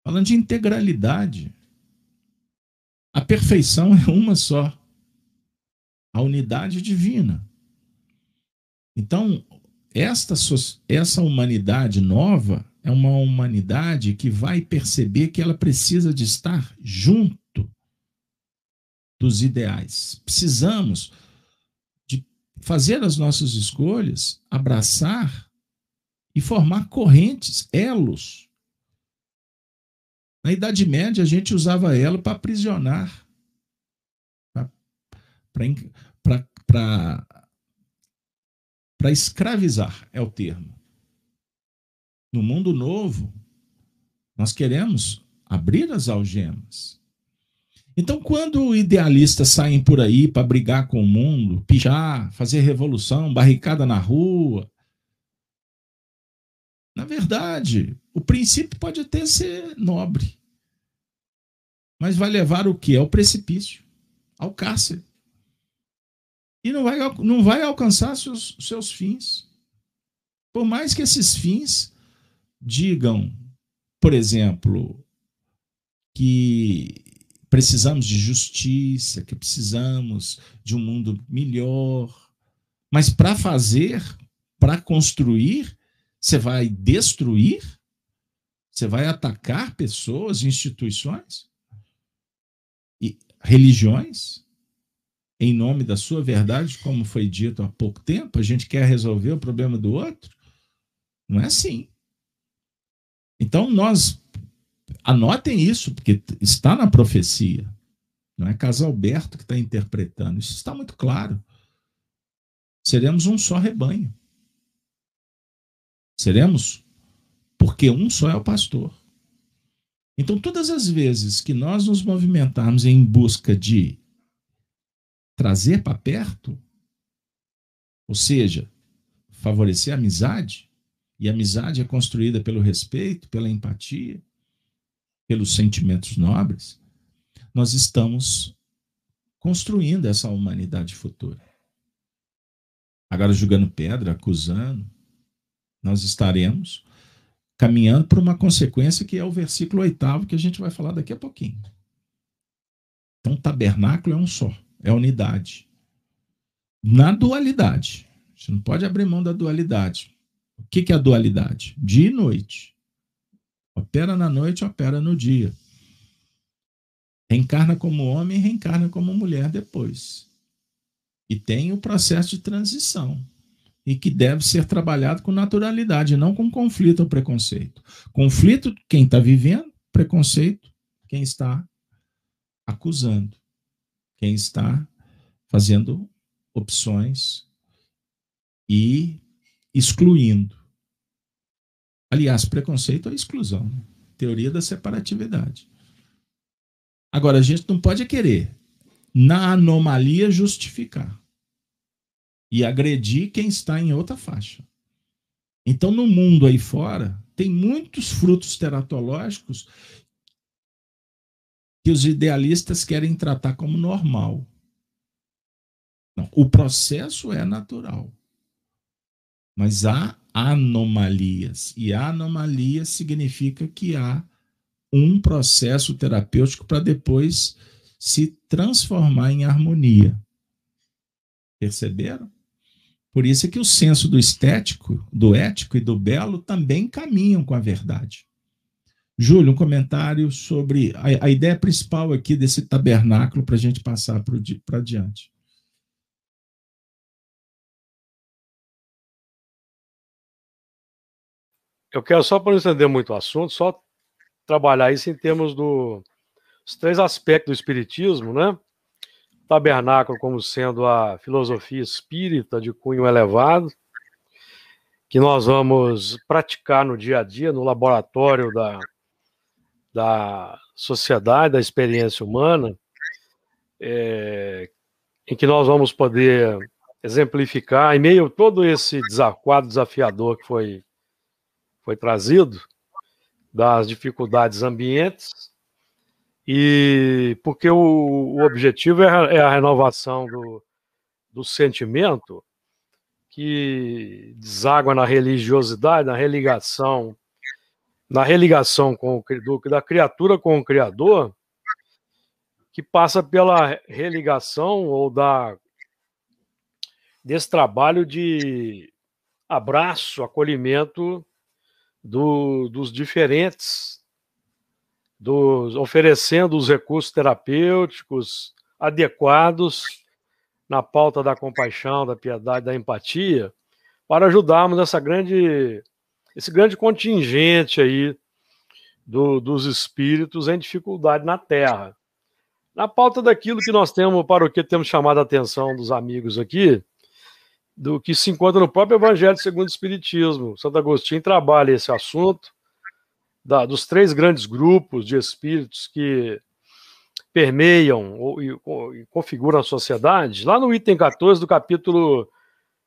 falando de integralidade. A perfeição é uma só. A unidade divina. Então, esta, essa humanidade nova é uma humanidade que vai perceber que ela precisa de estar junto dos ideais. Precisamos de fazer as nossas escolhas, abraçar e formar correntes, elos na Idade Média, a gente usava ela para aprisionar, para escravizar, é o termo. No mundo novo, nós queremos abrir as algemas. Então, quando idealistas saem por aí para brigar com o mundo, pichar, fazer revolução, barricada na rua, na verdade, o princípio pode até ser nobre, mas vai levar o que? Ao precipício, ao cárcere. E não vai, não vai alcançar seus, seus fins. Por mais que esses fins digam, por exemplo, que precisamos de justiça, que precisamos de um mundo melhor, mas para fazer, para construir, você vai destruir? Você vai atacar pessoas, instituições e religiões em nome da sua verdade, como foi dito há pouco tempo? A gente quer resolver o problema do outro? Não é assim. Então nós anotem isso, porque está na profecia. Não é Casalberto que está interpretando. Isso está muito claro. Seremos um só rebanho. Seremos porque um só é o pastor. Então, todas as vezes que nós nos movimentarmos em busca de trazer para perto, ou seja, favorecer a amizade, e a amizade é construída pelo respeito, pela empatia, pelos sentimentos nobres, nós estamos construindo essa humanidade futura. Agora, jogando pedra, acusando, nós estaremos caminhando para uma consequência que é o versículo oitavo, que a gente vai falar daqui a pouquinho. Então, tabernáculo é um só, é unidade. Na dualidade. Você não pode abrir mão da dualidade. O que é a dualidade? Dia e noite. Opera na noite, opera no dia. Reencarna como homem, reencarna como mulher depois. E tem o processo de transição. E que deve ser trabalhado com naturalidade, não com conflito ou preconceito. Conflito, quem está vivendo, preconceito, quem está acusando, quem está fazendo opções e excluindo. Aliás, preconceito é exclusão, né? teoria da separatividade. Agora, a gente não pode querer, na anomalia, justificar e agredir quem está em outra faixa. Então, no mundo aí fora, tem muitos frutos teratológicos que os idealistas querem tratar como normal. Não, o processo é natural. Mas há anomalias. E anomalia significa que há um processo terapêutico para depois se transformar em harmonia. Perceberam? Por isso é que o senso do estético, do ético e do belo também caminham com a verdade. Júlio, um comentário sobre a, a ideia principal aqui desse tabernáculo para a gente passar para adiante. Eu quero só para não estender muito o assunto, só trabalhar isso em termos dos três aspectos do espiritismo, né? Tabernáculo como sendo a filosofia espírita de cunho elevado, que nós vamos praticar no dia a dia, no laboratório da, da sociedade, da experiência humana, é, em que nós vamos poder exemplificar, em meio a todo esse quadro desafiador que foi foi trazido das dificuldades ambientes e porque o, o objetivo é a, é a renovação do, do sentimento que deságua na religiosidade, na religação, na religação com o, do, da criatura com o Criador, que passa pela religação ou da desse trabalho de abraço, acolhimento do, dos diferentes, dos, oferecendo os recursos terapêuticos adequados na pauta da compaixão, da piedade, da empatia, para ajudarmos essa grande, esse grande contingente aí do, dos espíritos em dificuldade na Terra. Na pauta daquilo que nós temos, para o que temos chamado a atenção dos amigos aqui, do que se encontra no próprio Evangelho segundo o Espiritismo. Santo Agostinho trabalha esse assunto da, dos três grandes grupos de espíritos que permeiam ou, e, e configuram a sociedade, lá no item 14 do capítulo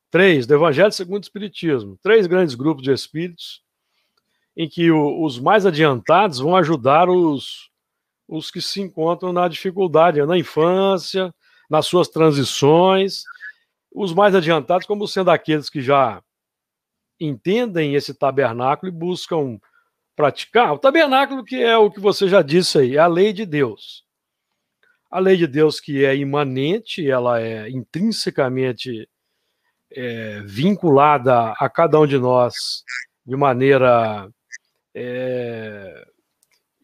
3 do Evangelho segundo o Espiritismo. Três grandes grupos de espíritos em que o, os mais adiantados vão ajudar os, os que se encontram na dificuldade, na infância, nas suas transições, os mais adiantados como sendo aqueles que já entendem esse tabernáculo e buscam praticar. O tabernáculo que é o que você já disse aí, é a lei de Deus. A lei de Deus que é imanente, ela é intrinsecamente é, vinculada a cada um de nós de maneira é,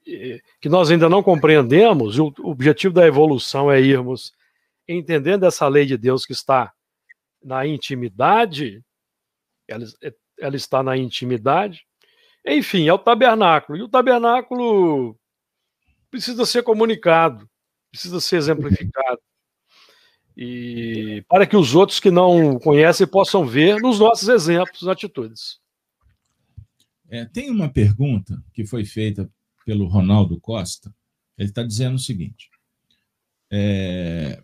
é que nós ainda não compreendemos. O objetivo da evolução é irmos entendendo essa lei de Deus que está na intimidade, ela, ela está na intimidade. Enfim, é o tabernáculo. E o tabernáculo precisa ser comunicado, precisa ser exemplificado. E para que os outros que não conhecem possam ver nos nossos exemplos, atitudes. É, tem uma pergunta que foi feita pelo Ronaldo Costa. Ele está dizendo o seguinte: é,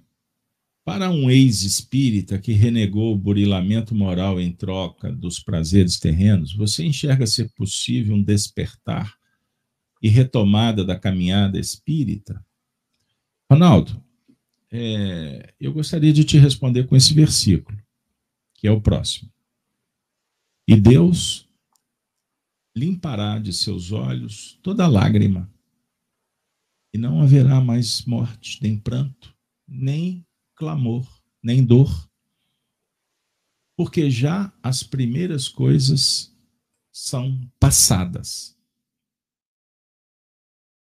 para um ex-espírita que renegou o burilamento moral em troca dos prazeres terrenos, você enxerga ser possível um despertar e retomada da caminhada espírita? Ronaldo, é, eu gostaria de te responder com esse versículo, que é o próximo. E Deus limpará de seus olhos toda lágrima, e não haverá mais morte, nem pranto, nem clamor, nem dor. porque já as primeiras coisas são passadas.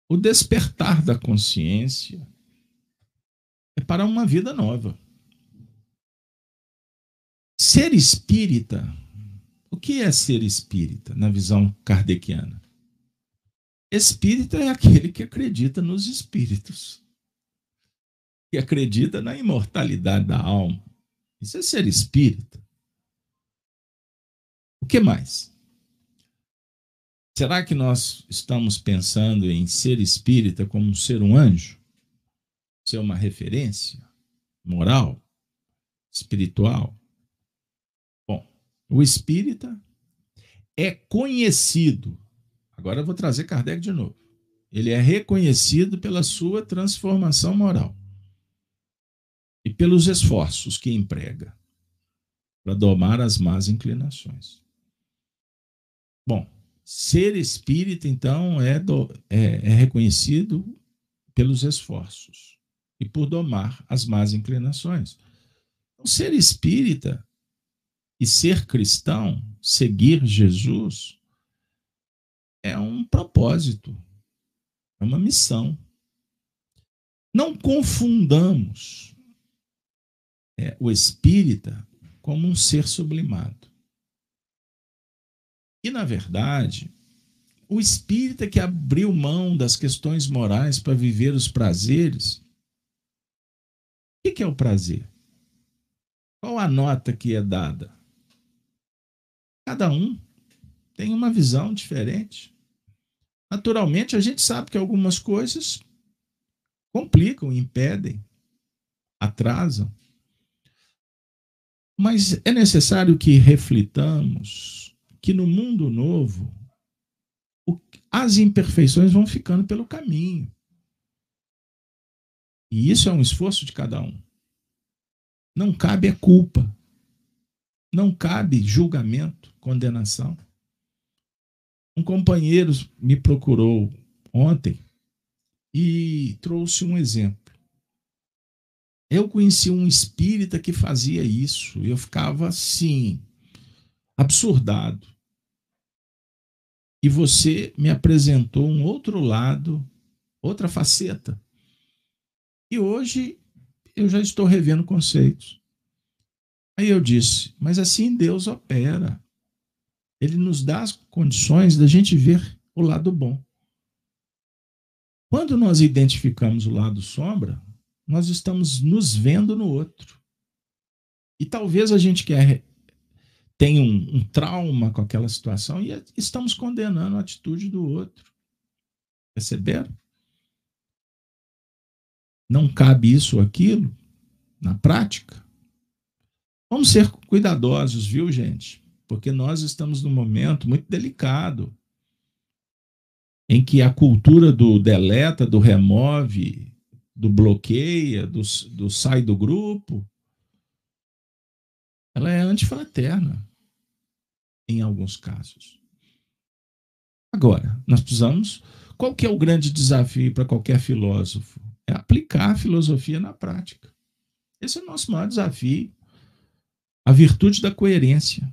O despertar da consciência é para uma vida nova. Ser espírita, o que é ser espírita na visão kardeciana? Espírita é aquele que acredita nos espíritos, que acredita na imortalidade da alma. Isso é ser espírita. O que mais? Será que nós estamos pensando em ser espírita como ser um anjo? Ser uma referência moral, espiritual? Bom, o espírita é conhecido Agora eu vou trazer Kardec de novo. Ele é reconhecido pela sua transformação moral e pelos esforços que emprega para domar as más inclinações. Bom, ser espírita, então, é, do, é, é reconhecido pelos esforços e por domar as más inclinações. Então, ser espírita e ser cristão, seguir Jesus, é um propósito, é uma missão. Não confundamos é, o espírita como um ser sublimado. E, na verdade, o espírita que abriu mão das questões morais para viver os prazeres. O que é o prazer? Qual a nota que é dada? Cada um tem uma visão diferente. Naturalmente, a gente sabe que algumas coisas complicam, impedem, atrasam. Mas é necessário que reflitamos que no mundo novo as imperfeições vão ficando pelo caminho. E isso é um esforço de cada um. Não cabe a culpa. Não cabe julgamento, condenação. Um companheiro me procurou ontem e trouxe um exemplo. Eu conheci um espírita que fazia isso eu ficava assim, absurdado. E você me apresentou um outro lado, outra faceta. E hoje eu já estou revendo conceitos. Aí eu disse, mas assim Deus opera. Ele nos dá as condições da gente ver o lado bom. Quando nós identificamos o lado sombra, nós estamos nos vendo no outro. E talvez a gente quer tenha um, um trauma com aquela situação e estamos condenando a atitude do outro. Perceberam? Não cabe isso ou aquilo na prática? Vamos ser cuidadosos, viu, gente? porque nós estamos num momento muito delicado em que a cultura do deleta, do remove, do bloqueia, do, do sai do grupo, ela é antifraterna em alguns casos. Agora, nós precisamos. Qual que é o grande desafio para qualquer filósofo? É aplicar a filosofia na prática. Esse é o nosso maior desafio. A virtude da coerência.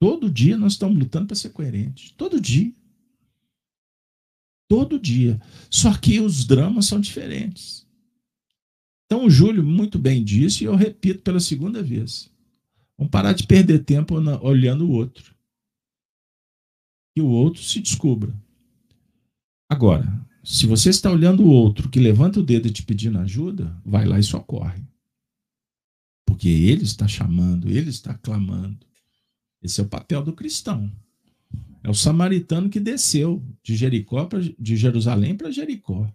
Todo dia nós estamos lutando para ser coerentes. Todo dia. Todo dia. Só que os dramas são diferentes. Então o Júlio muito bem disse, e eu repito pela segunda vez. Vamos parar de perder tempo olhando o outro. E o outro se descubra. Agora, se você está olhando o outro que levanta o dedo e te pedindo ajuda, vai lá e socorre. Porque ele está chamando, ele está clamando. Esse é o papel do cristão. É o samaritano que desceu de Jericó pra, de Jerusalém para Jericó.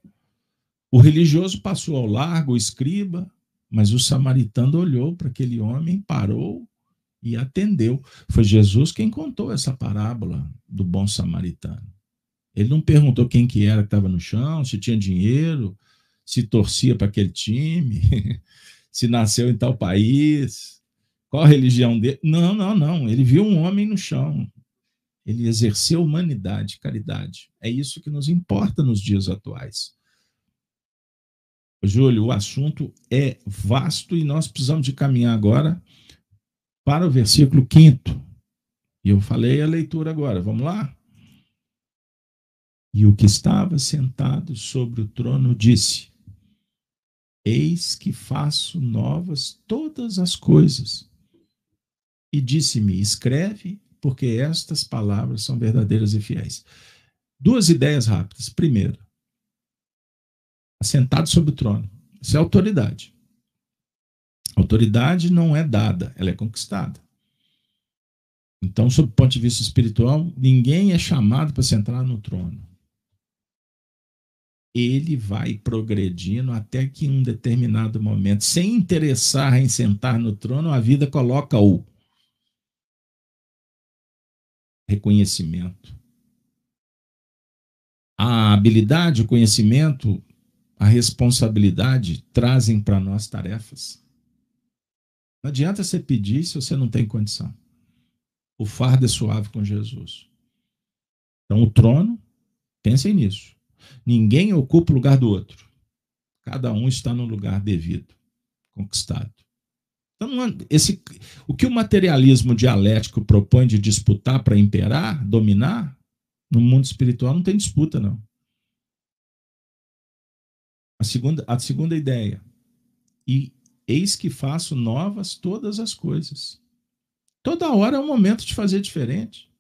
O religioso passou ao largo, o escriba, mas o samaritano olhou para aquele homem, parou e atendeu. Foi Jesus quem contou essa parábola do bom samaritano. Ele não perguntou quem que era que estava no chão, se tinha dinheiro, se torcia para aquele time, se nasceu em tal país. Qual a religião dele? Não, não, não. Ele viu um homem no chão. Ele exerceu humanidade, caridade. É isso que nos importa nos dias atuais. Júlio, o assunto é vasto e nós precisamos de caminhar agora para o versículo 5. E eu falei a leitura agora, vamos lá? E o que estava sentado sobre o trono disse: Eis que faço novas todas as coisas. E disse-me: Escreve, porque estas palavras são verdadeiras e fiéis. Duas ideias rápidas. Primeiro, assentado sobre o trono. Isso é autoridade. Autoridade não é dada, ela é conquistada. Então, sob o ponto de vista espiritual, ninguém é chamado para sentar no trono. Ele vai progredindo até que em um determinado momento, sem interessar em sentar no trono, a vida coloca o reconhecimento. A habilidade, o conhecimento, a responsabilidade trazem para nós tarefas. Não adianta você pedir se você não tem condição. O fardo é suave com Jesus. Então, o trono, pensem nisso. Ninguém ocupa o lugar do outro. Cada um está no lugar devido, conquistado. Então, esse, o que o materialismo dialético propõe de disputar para imperar, dominar, no mundo espiritual não tem disputa, não. A segunda, a segunda ideia. E eis que faço novas todas as coisas. Toda hora é um momento de fazer diferente.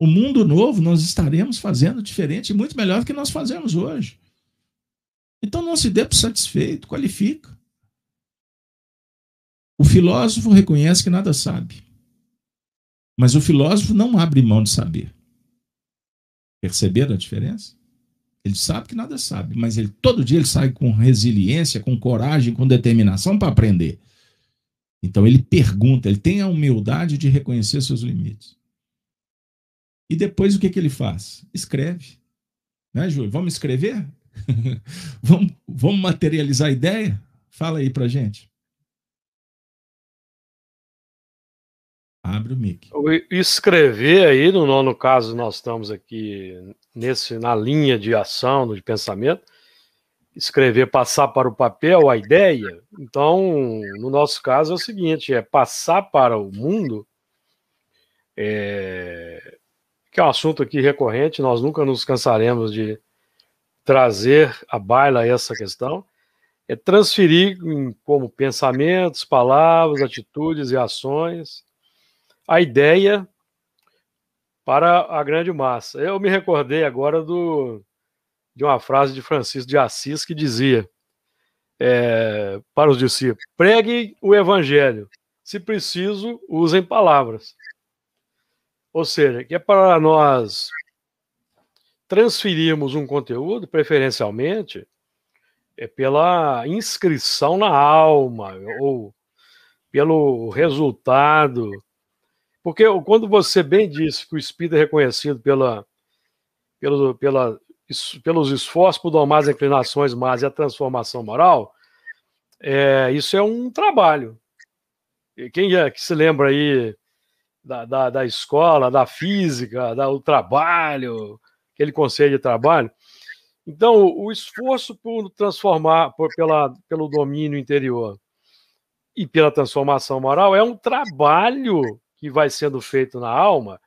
O mundo novo nós estaremos fazendo diferente, muito melhor do que nós fazemos hoje. Então não se dê por satisfeito, qualifica. O filósofo reconhece que nada sabe. Mas o filósofo não abre mão de saber. Perceberam a diferença? Ele sabe que nada sabe, mas ele todo dia ele sai com resiliência, com coragem, com determinação para aprender. Então ele pergunta, ele tem a humildade de reconhecer seus limites. E depois o que, que ele faz? Escreve. Né, Júlio? Vamos escrever? vamos, vamos materializar a ideia? Fala aí para gente. Abre o mic. Escrever aí, no nono caso, nós estamos aqui nesse, na linha de ação, de pensamento. Escrever, passar para o papel a ideia. Então, no nosso caso é o seguinte: é passar para o mundo, é, que é um assunto aqui recorrente, nós nunca nos cansaremos de trazer à baila essa questão, é transferir como pensamentos, palavras, atitudes e ações a ideia para a grande massa. Eu me recordei agora do, de uma frase de Francisco de Assis que dizia é, para os discípulos: preguem o evangelho, se preciso, usem palavras. Ou seja, que é para nós transferirmos um conteúdo, preferencialmente, é pela inscrição na alma, ou pelo resultado porque quando você bem disse que o espírito é reconhecido pela, pelo, pela, pelos esforços por domar as inclinações más e a transformação moral, é, isso é um trabalho. E quem é que se lembra aí da, da, da escola, da física, do trabalho, aquele conselho de trabalho? Então, o esforço por transformar, por, pela, pelo domínio interior e pela transformação moral é um trabalho que vai sendo feito na alma,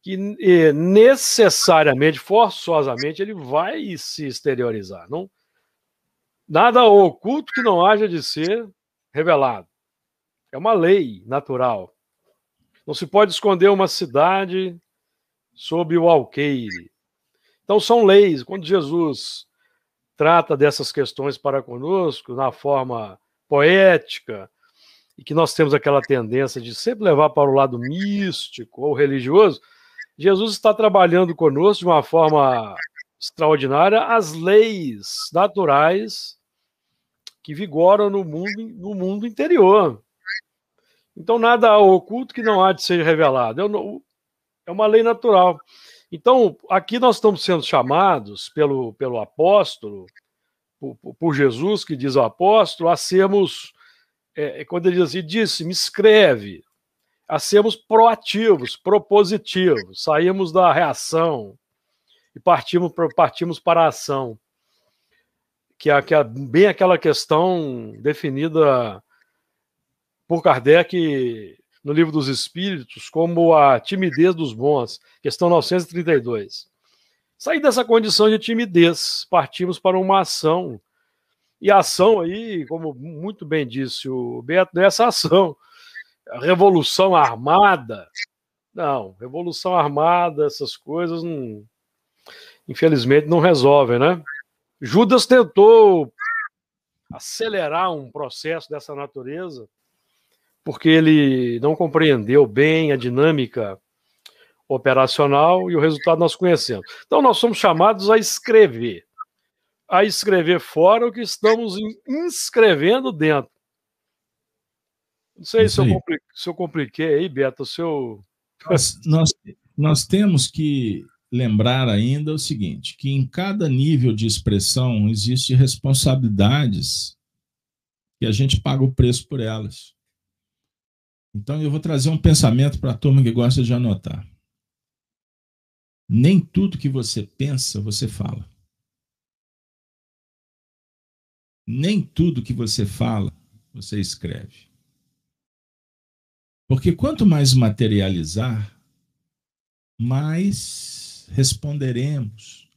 que necessariamente, forçosamente, ele vai se exteriorizar. Não, nada oculto que não haja de ser revelado. É uma lei natural. Não se pode esconder uma cidade sob o alqueire. Então, são leis. Quando Jesus trata dessas questões para conosco, na forma poética, e que nós temos aquela tendência de sempre levar para o lado místico ou religioso, Jesus está trabalhando conosco de uma forma extraordinária as leis naturais que vigoram no mundo, no mundo interior. Então, nada oculto que não há de ser revelado. É uma lei natural. Então, aqui nós estamos sendo chamados pelo, pelo apóstolo, por, por Jesus, que diz ao apóstolo, a sermos é, é, quando ele diz assim, disse, me escreve, a sermos proativos, propositivos, saímos da reação e partimos, partimos para a ação. que é, que é bem aquela questão definida por Kardec no Livro dos Espíritos como a timidez dos bons, questão 932. Sair dessa condição de timidez, partimos para uma ação. E a ação aí, como muito bem disse o Beto, não é ação. A revolução armada. Não, revolução armada, essas coisas, não, infelizmente, não resolvem, né? Judas tentou acelerar um processo dessa natureza porque ele não compreendeu bem a dinâmica operacional e o resultado nós conhecemos. Então, nós somos chamados a escrever, a escrever fora o que estamos inscrevendo dentro. Não sei se eu, compliquei, se eu, compliquei, aí, Beto, o seu. Nós, nós, nós temos que lembrar ainda o seguinte: que em cada nível de expressão existe responsabilidades que a gente paga o preço por elas. Então eu vou trazer um pensamento para a turma que gosta de anotar. Nem tudo que você pensa, você fala. Nem tudo que você fala, você escreve. Porque quanto mais materializar, mais responderemos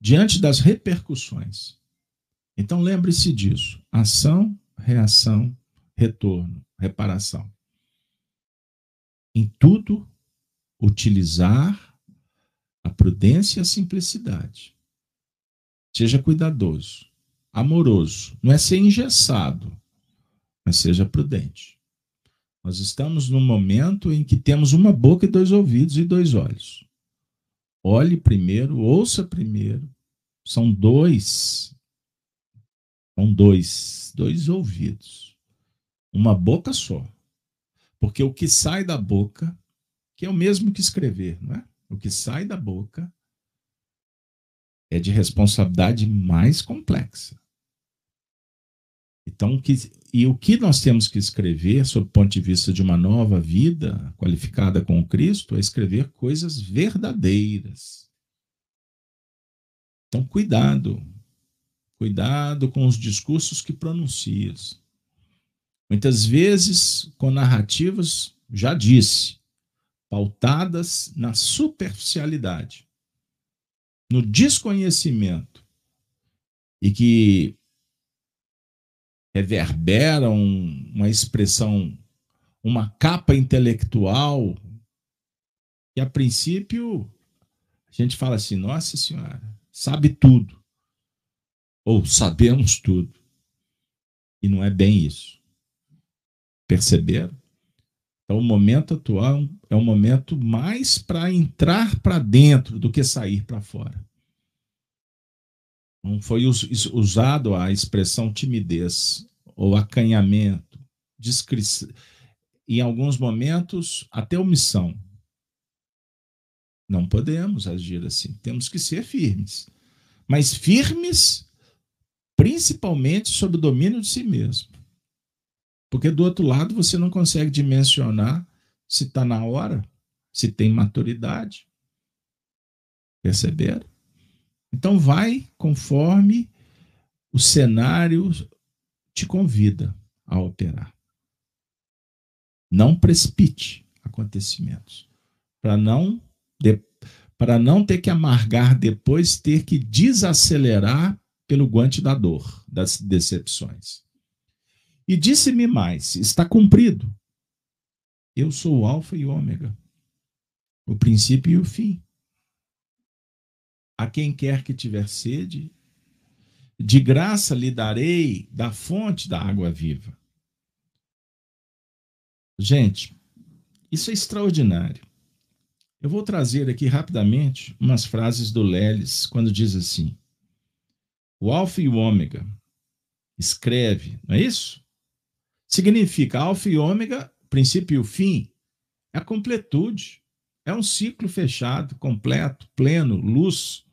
diante das repercussões. Então lembre-se disso: ação, reação, retorno, reparação em tudo utilizar a prudência e a simplicidade. Seja cuidadoso, amoroso. Não é ser engessado, mas seja prudente. Nós estamos num momento em que temos uma boca e dois ouvidos e dois olhos. Olhe primeiro, ouça primeiro. São dois. São dois, dois ouvidos. Uma boca só. Porque o que sai da boca, que é o mesmo que escrever, não é? O que sai da boca é de responsabilidade mais complexa. Então, que, e o que nós temos que escrever, sob o ponto de vista de uma nova vida qualificada com Cristo, é escrever coisas verdadeiras. Então, cuidado. Cuidado com os discursos que pronuncias. Muitas vezes com narrativas, já disse, pautadas na superficialidade, no desconhecimento e que reverberam uma expressão, uma capa intelectual que a princípio a gente fala assim, nossa senhora, sabe tudo ou sabemos tudo. E não é bem isso. Perceberam? Então, o momento atual é um momento mais para entrar para dentro do que sair para fora. Não foi usado a expressão timidez ou acanhamento, em alguns momentos até omissão. Não podemos agir assim. Temos que ser firmes. Mas firmes principalmente sob o domínio de si mesmo. Porque do outro lado você não consegue dimensionar se está na hora, se tem maturidade. Perceberam? Então vai conforme o cenário te convida a operar. Não precipite acontecimentos, para não para não ter que amargar depois, ter que desacelerar pelo guante da dor, das decepções. E disse-me mais: está cumprido. Eu sou o Alfa e Ômega, o princípio e o fim. A quem quer que tiver sede, de graça lhe darei da fonte da água viva. Gente, isso é extraordinário. Eu vou trazer aqui rapidamente umas frases do Leles, quando diz assim: O Alfa e o Ômega escreve, não é isso? Significa alfa e ômega, princípio e fim, é a completude. É um ciclo fechado, completo, pleno, luz.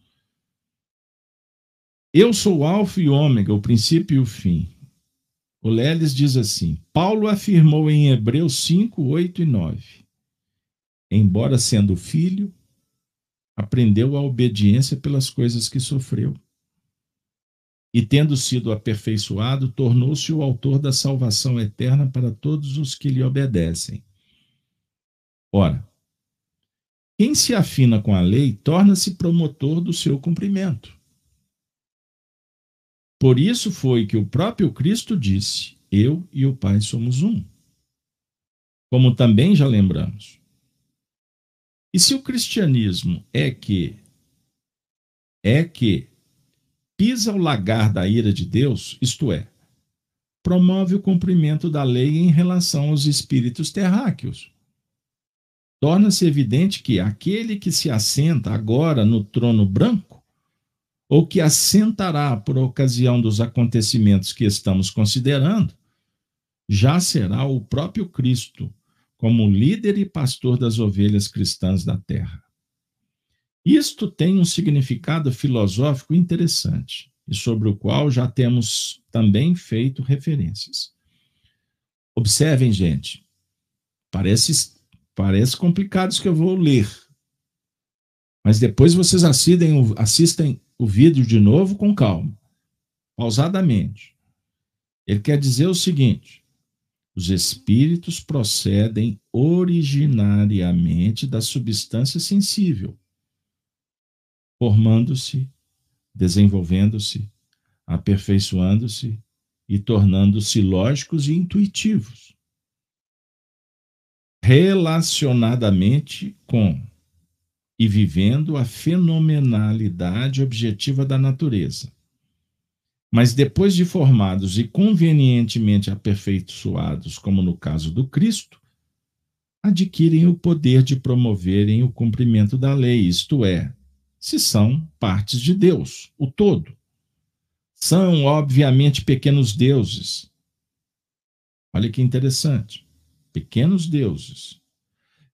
Eu sou o alfa e ômega, o princípio e o fim. O Leles diz assim: Paulo afirmou em Hebreus 5, 8 e 9. Embora sendo filho, aprendeu a obediência pelas coisas que sofreu. E, tendo sido aperfeiçoado, tornou-se o autor da salvação eterna para todos os que lhe obedecem. Ora, quem se afina com a lei torna-se promotor do seu cumprimento. Por isso foi que o próprio Cristo disse: Eu e o Pai somos um. Como também já lembramos. E se o cristianismo é que é que pisa o lagar da ira de Deus, isto é, promove o cumprimento da lei em relação aos espíritos terráqueos. Torna-se evidente que aquele que se assenta agora no trono branco, ou que assentará por ocasião dos acontecimentos que estamos considerando, já será o próprio Cristo, como líder e pastor das ovelhas cristãs da terra. Isto tem um significado filosófico interessante e sobre o qual já temos também feito referências. Observem, gente, parece, parece complicado isso que eu vou ler, mas depois vocês assistem, assistem o vídeo de novo com calma, pausadamente. Ele quer dizer o seguinte: os espíritos procedem originariamente da substância sensível formando-se, desenvolvendo-se, aperfeiçoando-se e tornando-se lógicos e intuitivos. Relacionadamente com e vivendo a fenomenalidade objetiva da natureza. Mas depois de formados e convenientemente aperfeiçoados, como no caso do Cristo, adquirem o poder de promoverem o cumprimento da lei, isto é, se são partes de Deus, o todo. São, obviamente, pequenos deuses. Olha que interessante. Pequenos deuses.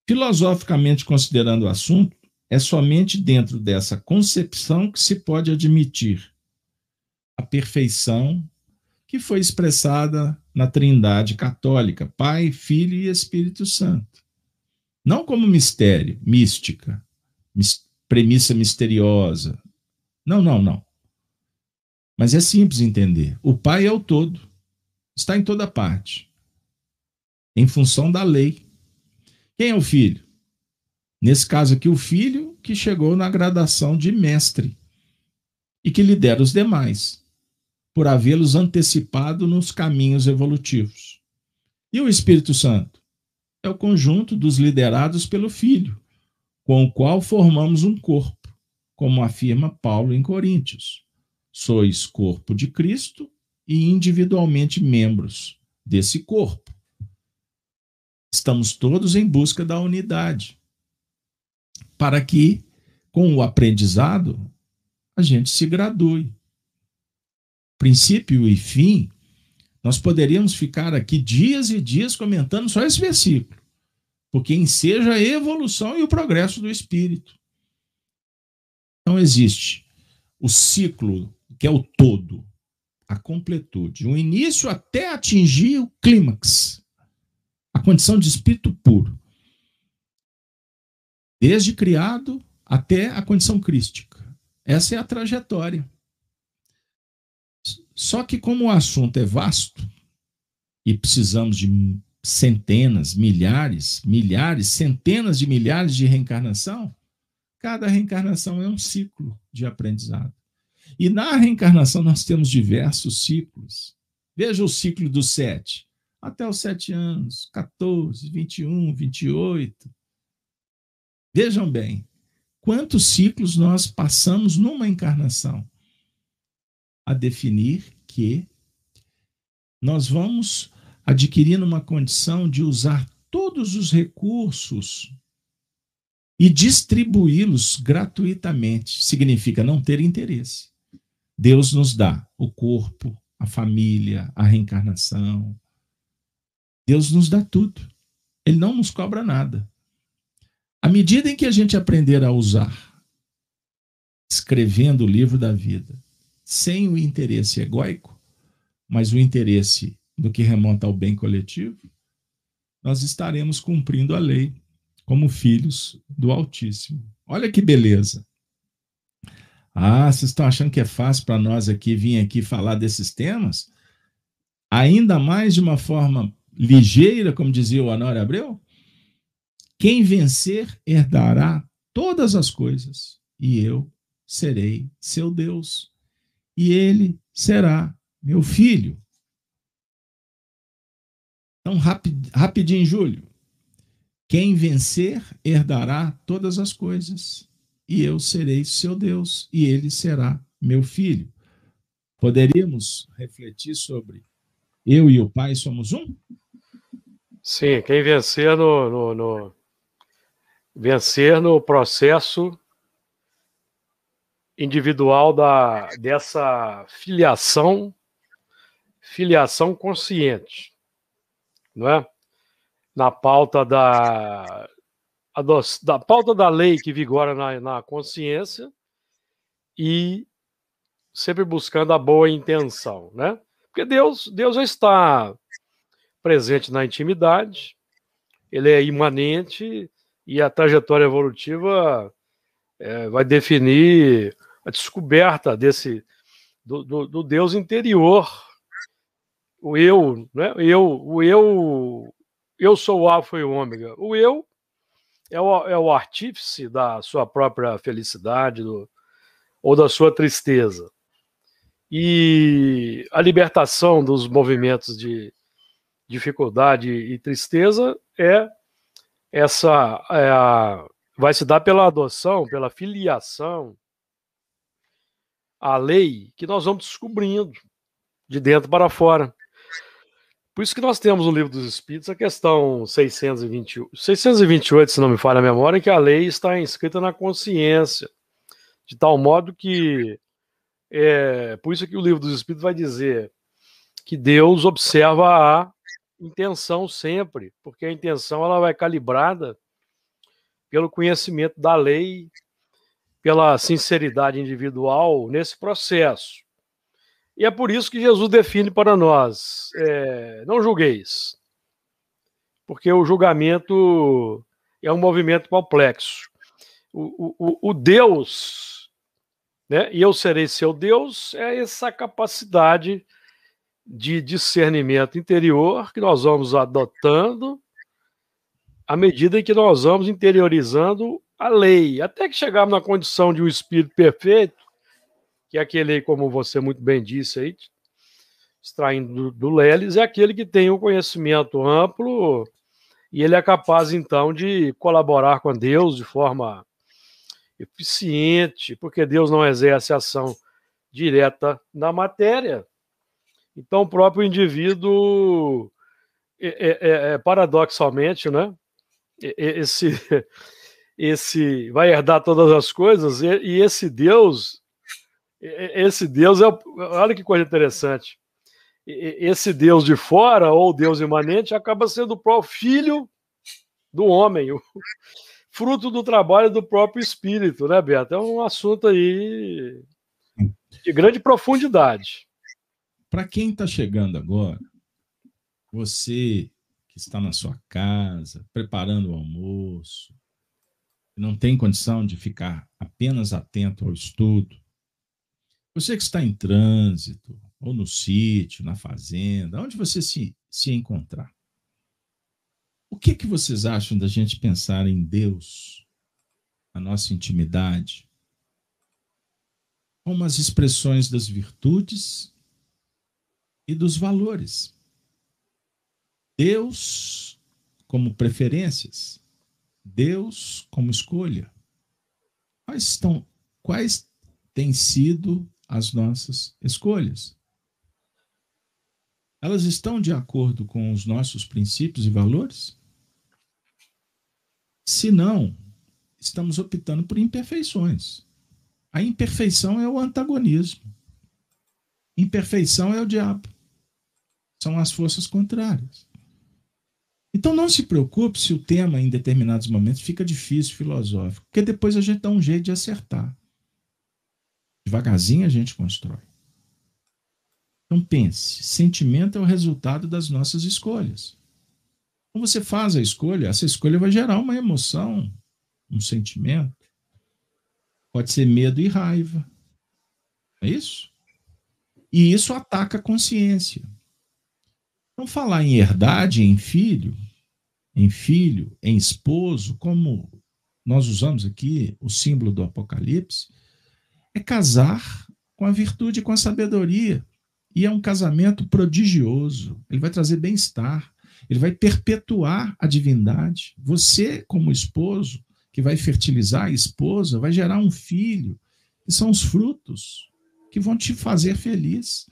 Filosoficamente considerando o assunto, é somente dentro dessa concepção que se pode admitir a perfeição que foi expressada na Trindade católica, Pai, Filho e Espírito Santo. Não como mistério, mística, premissa misteriosa. Não, não, não. Mas é simples entender. O Pai é o todo, está em toda parte, em função da lei. Quem é o Filho? Nesse caso aqui, o Filho que chegou na gradação de mestre e que lidera os demais, por havê-los antecipado nos caminhos evolutivos. E o Espírito Santo? É o conjunto dos liderados pelo Filho, com o qual formamos um corpo, como afirma Paulo em Coríntios. Sois corpo de Cristo e individualmente membros desse corpo. Estamos todos em busca da unidade, para que, com o aprendizado, a gente se gradue. Princípio e fim, nós poderíamos ficar aqui dias e dias comentando só esse versículo porque enseja a evolução e o progresso do espírito. Então existe o ciclo, que é o todo, a completude, o início até atingir o clímax, a condição de espírito puro. Desde criado até a condição crística. Essa é a trajetória. Só que, como o assunto é vasto e precisamos de centenas, milhares, milhares, centenas de milhares de reencarnação, cada reencarnação é um ciclo de aprendizado. E na reencarnação nós temos diversos ciclos. Veja o ciclo dos sete. Até os sete anos, 14, 21, 28. Vejam bem, quantos ciclos nós passamos numa encarnação? A definir que nós vamos adquirindo uma condição de usar todos os recursos e distribuí-los gratuitamente. Significa não ter interesse. Deus nos dá o corpo, a família, a reencarnação. Deus nos dá tudo. Ele não nos cobra nada. À medida em que a gente aprender a usar, escrevendo o livro da vida, sem o interesse egóico, mas o interesse do que remonta ao bem coletivo, nós estaremos cumprindo a lei como filhos do Altíssimo. Olha que beleza! Ah, vocês estão achando que é fácil para nós aqui vir aqui falar desses temas? Ainda mais de uma forma ligeira, como dizia o Honório Abreu? Quem vencer herdará todas as coisas, e eu serei seu Deus, e ele será meu filho. Então, rapid, rapidinho, Júlio. Quem vencer herdará todas as coisas, e eu serei seu Deus, e ele será meu filho. Poderíamos refletir sobre eu e o Pai somos um? Sim, quem vencer no, no, no vencer no processo individual da, dessa filiação, filiação consciente, não é? Na pauta da, da pauta da lei que vigora na, na consciência e sempre buscando a boa intenção, né? Porque Deus, Deus está presente na intimidade, ele é imanente e a trajetória evolutiva é, vai definir a descoberta desse do, do, do, Deus interior, o eu, né? Eu, o eu, eu sou o alfa e o ômega. O eu é o, é o artífice da sua própria felicidade do, ou da sua tristeza. E a libertação dos movimentos de dificuldade e tristeza é essa é a, vai se dar pela adoção, pela filiação à lei que nós vamos descobrindo de dentro para fora. Por isso que nós temos no livro dos Espíritos a questão 628, 628, se não me falha a memória, que a lei está inscrita na consciência, de tal modo que é por isso que o livro dos Espíritos vai dizer que Deus observa a intenção sempre, porque a intenção ela vai calibrada pelo conhecimento da lei, pela sinceridade individual nesse processo. E é por isso que Jesus define para nós: é, não julgueis, porque o julgamento é um movimento complexo. O, o, o Deus, né, e eu serei seu Deus, é essa capacidade de discernimento interior que nós vamos adotando à medida em que nós vamos interiorizando a lei, até que chegarmos na condição de um espírito perfeito, que é aquele, como você muito bem disse aí, extraindo do, do Leles, é aquele que tem um conhecimento amplo e ele é capaz, então, de colaborar com Deus de forma eficiente, porque Deus não exerce ação direta na matéria, então, o próprio indivíduo, é, é, é, é paradoxalmente, né? Esse, esse vai herdar todas as coisas e, e esse Deus, esse Deus é, olha que coisa interessante. Esse Deus de fora ou Deus imanente acaba sendo o próprio filho do homem, o fruto do trabalho do próprio espírito, né, Beto? É um assunto aí de grande profundidade. Para quem está chegando agora, você que está na sua casa, preparando o almoço, não tem condição de ficar apenas atento ao estudo, você que está em trânsito, ou no sítio, na fazenda, onde você se, se encontrar, o que, que vocês acham da gente pensar em Deus, a nossa intimidade, como as expressões das virtudes e dos valores. Deus como preferências, Deus como escolha. Quais estão quais têm sido as nossas escolhas? Elas estão de acordo com os nossos princípios e valores? Se não, estamos optando por imperfeições. A imperfeição é o antagonismo. Imperfeição é o diabo são as forças contrárias. Então não se preocupe se o tema em determinados momentos fica difícil, filosófico, porque depois a gente dá um jeito de acertar. Devagarzinho a gente constrói. Então pense, sentimento é o resultado das nossas escolhas. Quando você faz a escolha, essa escolha vai gerar uma emoção, um sentimento. Pode ser medo e raiva, É isso? E isso ataca a consciência. Então, falar em herdade, em filho, em filho, em esposo, como nós usamos aqui o símbolo do Apocalipse, é casar com a virtude e com a sabedoria. E é um casamento prodigioso. Ele vai trazer bem-estar, ele vai perpetuar a divindade. Você, como esposo, que vai fertilizar a esposa, vai gerar um filho, que são os frutos que vão te fazer feliz.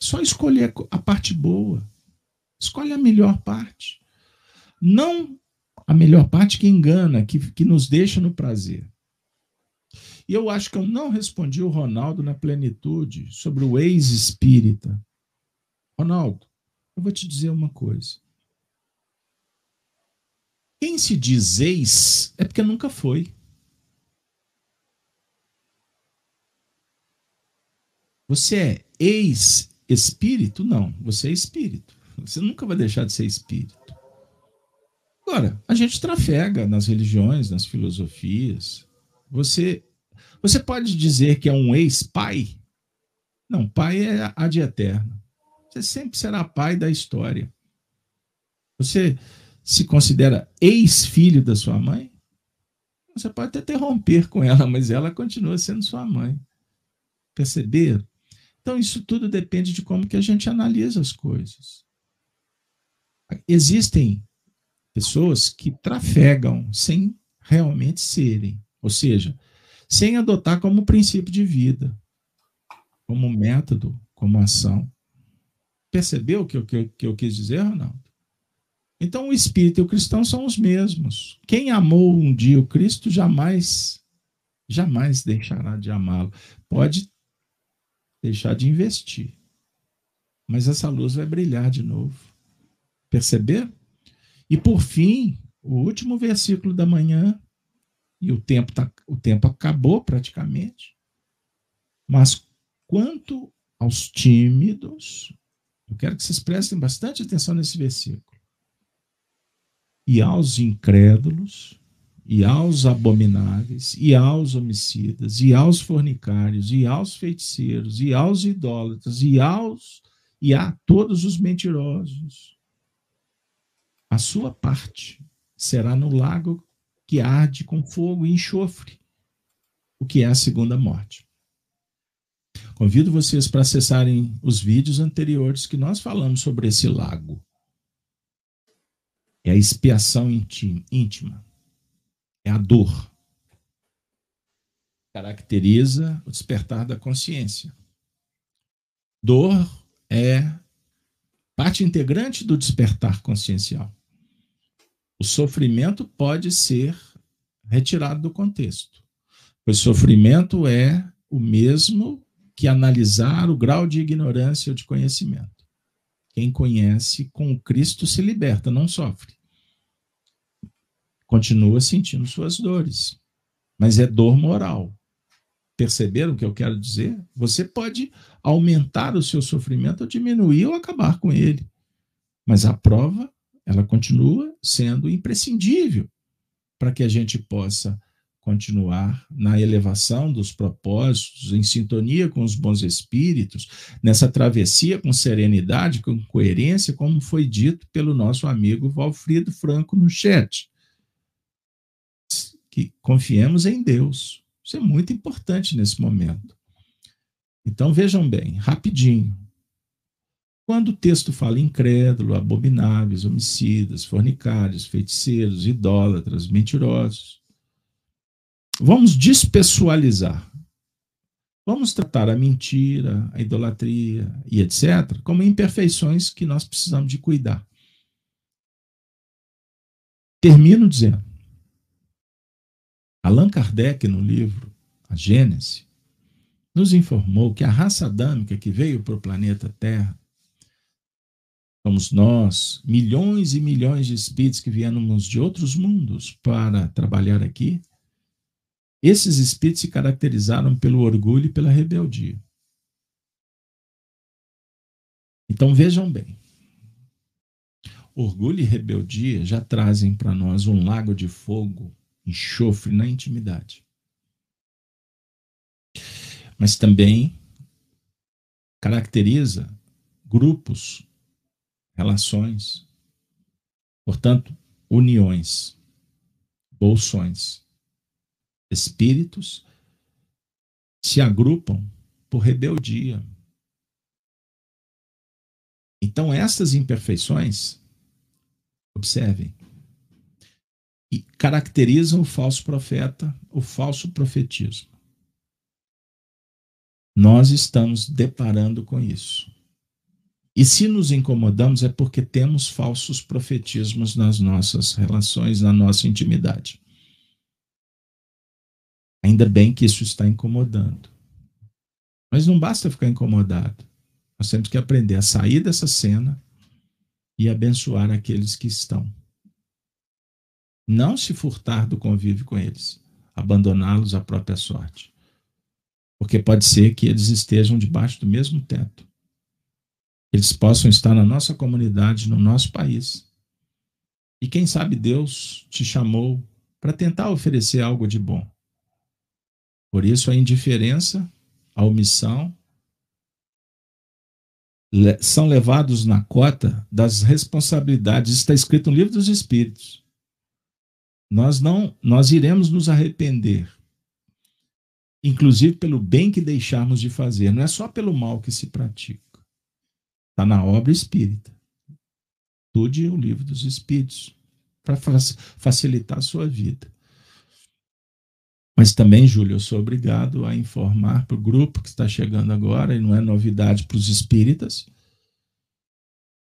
Só escolher a parte boa. Escolhe a melhor parte. Não a melhor parte que engana, que, que nos deixa no prazer. E eu acho que eu não respondi o Ronaldo na plenitude sobre o ex-espírita. Ronaldo, eu vou te dizer uma coisa. Quem se diz ex é porque nunca foi. Você é ex-espírito? Não, você é espírito. Você nunca vai deixar de ser espírito. Agora, a gente trafega nas religiões, nas filosofias. Você, você pode dizer que é um ex-pai? Não, pai é ad eterno. Você sempre será pai da história. Você se considera ex-filho da sua mãe? Você pode até romper com ela, mas ela continua sendo sua mãe. Perceber? Então, isso tudo depende de como que a gente analisa as coisas. Existem pessoas que trafegam sem realmente serem, ou seja, sem adotar como princípio de vida, como método, como ação. Percebeu o que que, que eu quis dizer, Ronaldo? Então, o espírito e o cristão são os mesmos. Quem amou um dia o Cristo jamais, jamais deixará de amá-lo. Pode deixar de investir. Mas essa luz vai brilhar de novo. Perceber? E por fim, o último versículo da manhã, e o tempo, tá, o tempo acabou praticamente. Mas quanto aos tímidos, eu quero que vocês prestem bastante atenção nesse versículo. E aos incrédulos, e aos abomináveis, e aos homicidas, e aos fornicários, e aos feiticeiros, e aos idólatras, e aos e a todos os mentirosos. A sua parte será no lago que arde com fogo e enxofre, o que é a segunda morte. Convido vocês para acessarem os vídeos anteriores que nós falamos sobre esse lago. É a expiação íntima é a dor. Caracteriza o despertar da consciência. Dor é parte integrante do despertar consciencial. O sofrimento pode ser retirado do contexto, pois sofrimento é o mesmo que analisar o grau de ignorância ou de conhecimento. Quem conhece com Cristo se liberta, não sofre continua sentindo suas dores, mas é dor moral. Perceberam o que eu quero dizer? Você pode aumentar o seu sofrimento ou diminuir ou acabar com ele. Mas a prova, ela continua sendo imprescindível para que a gente possa continuar na elevação dos propósitos, em sintonia com os bons espíritos, nessa travessia com serenidade, com coerência, como foi dito pelo nosso amigo Valfrido Franco no chat que confiemos em Deus. Isso é muito importante nesse momento. Então vejam bem, rapidinho. Quando o texto fala incrédulo, abomináveis, homicidas, fornicários, feiticeiros, idólatras, mentirosos, vamos despessoalizar. Vamos tratar a mentira, a idolatria e etc. como imperfeições que nós precisamos de cuidar. Termino dizendo: Allan Kardec, no livro A Gênese, nos informou que a raça adâmica que veio para o planeta Terra, somos nós, milhões e milhões de espíritos que viemos de outros mundos para trabalhar aqui, esses espíritos se caracterizaram pelo orgulho e pela rebeldia. Então vejam bem. Orgulho e rebeldia já trazem para nós um lago de fogo enxofre na intimidade. mas também caracteriza grupos, relações, portanto, uniões, bolsões. Espíritos se agrupam por rebeldia. Então, essas imperfeições, observem, e caracterizam o falso profeta, o falso profetismo. Nós estamos deparando com isso. E se nos incomodamos é porque temos falsos profetismos nas nossas relações, na nossa intimidade. Ainda bem que isso está incomodando. Mas não basta ficar incomodado. Nós temos que aprender a sair dessa cena e abençoar aqueles que estão. Não se furtar do convívio com eles, abandoná-los à própria sorte. Porque pode ser que eles estejam debaixo do mesmo teto. Eles possam estar na nossa comunidade, no nosso país. E quem sabe Deus te chamou para tentar oferecer algo de bom. Por isso, a indiferença, a omissão, são levados na cota das responsabilidades. Está escrito no livro dos Espíritos. Nós não, nós iremos nos arrepender, inclusive pelo bem que deixarmos de fazer. Não é só pelo mal que se pratica. Está na obra espírita. Estude o livro dos Espíritos para facilitar a sua vida. Mas também, Júlio, eu sou obrigado a informar para o grupo que está chegando agora, e não é novidade para os espíritas,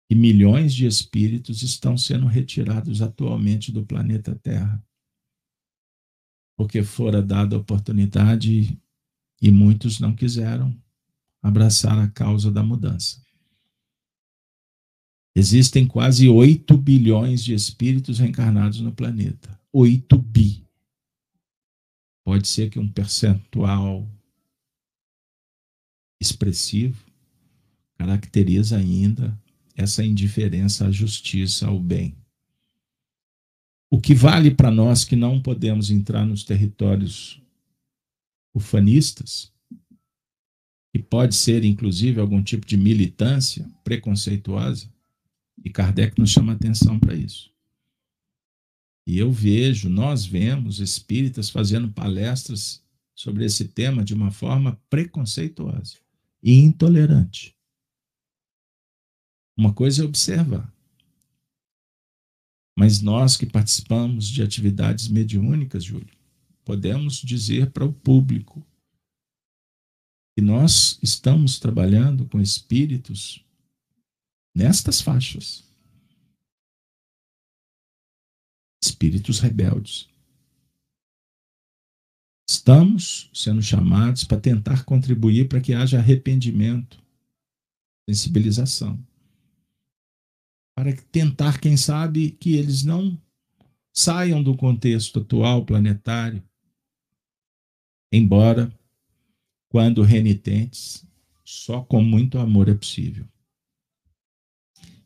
que milhões de espíritos estão sendo retirados atualmente do planeta Terra. Porque fora dada a oportunidade e muitos não quiseram abraçar a causa da mudança. Existem quase 8 bilhões de espíritos reencarnados no planeta. 8 bi. Pode ser que um percentual expressivo caracteriza ainda essa indiferença à justiça, ao bem. O que vale para nós que não podemos entrar nos territórios ufanistas, e pode ser inclusive algum tipo de militância preconceituosa, e Kardec nos chama atenção para isso. E eu vejo, nós vemos espíritas fazendo palestras sobre esse tema de uma forma preconceituosa e intolerante. Uma coisa é observar. Mas nós que participamos de atividades mediúnicas, Júlio, podemos dizer para o público que nós estamos trabalhando com espíritos nestas faixas. Espíritos rebeldes. Estamos sendo chamados para tentar contribuir para que haja arrependimento, sensibilização. Para tentar, quem sabe, que eles não saiam do contexto atual planetário, embora, quando renitentes, só com muito amor é possível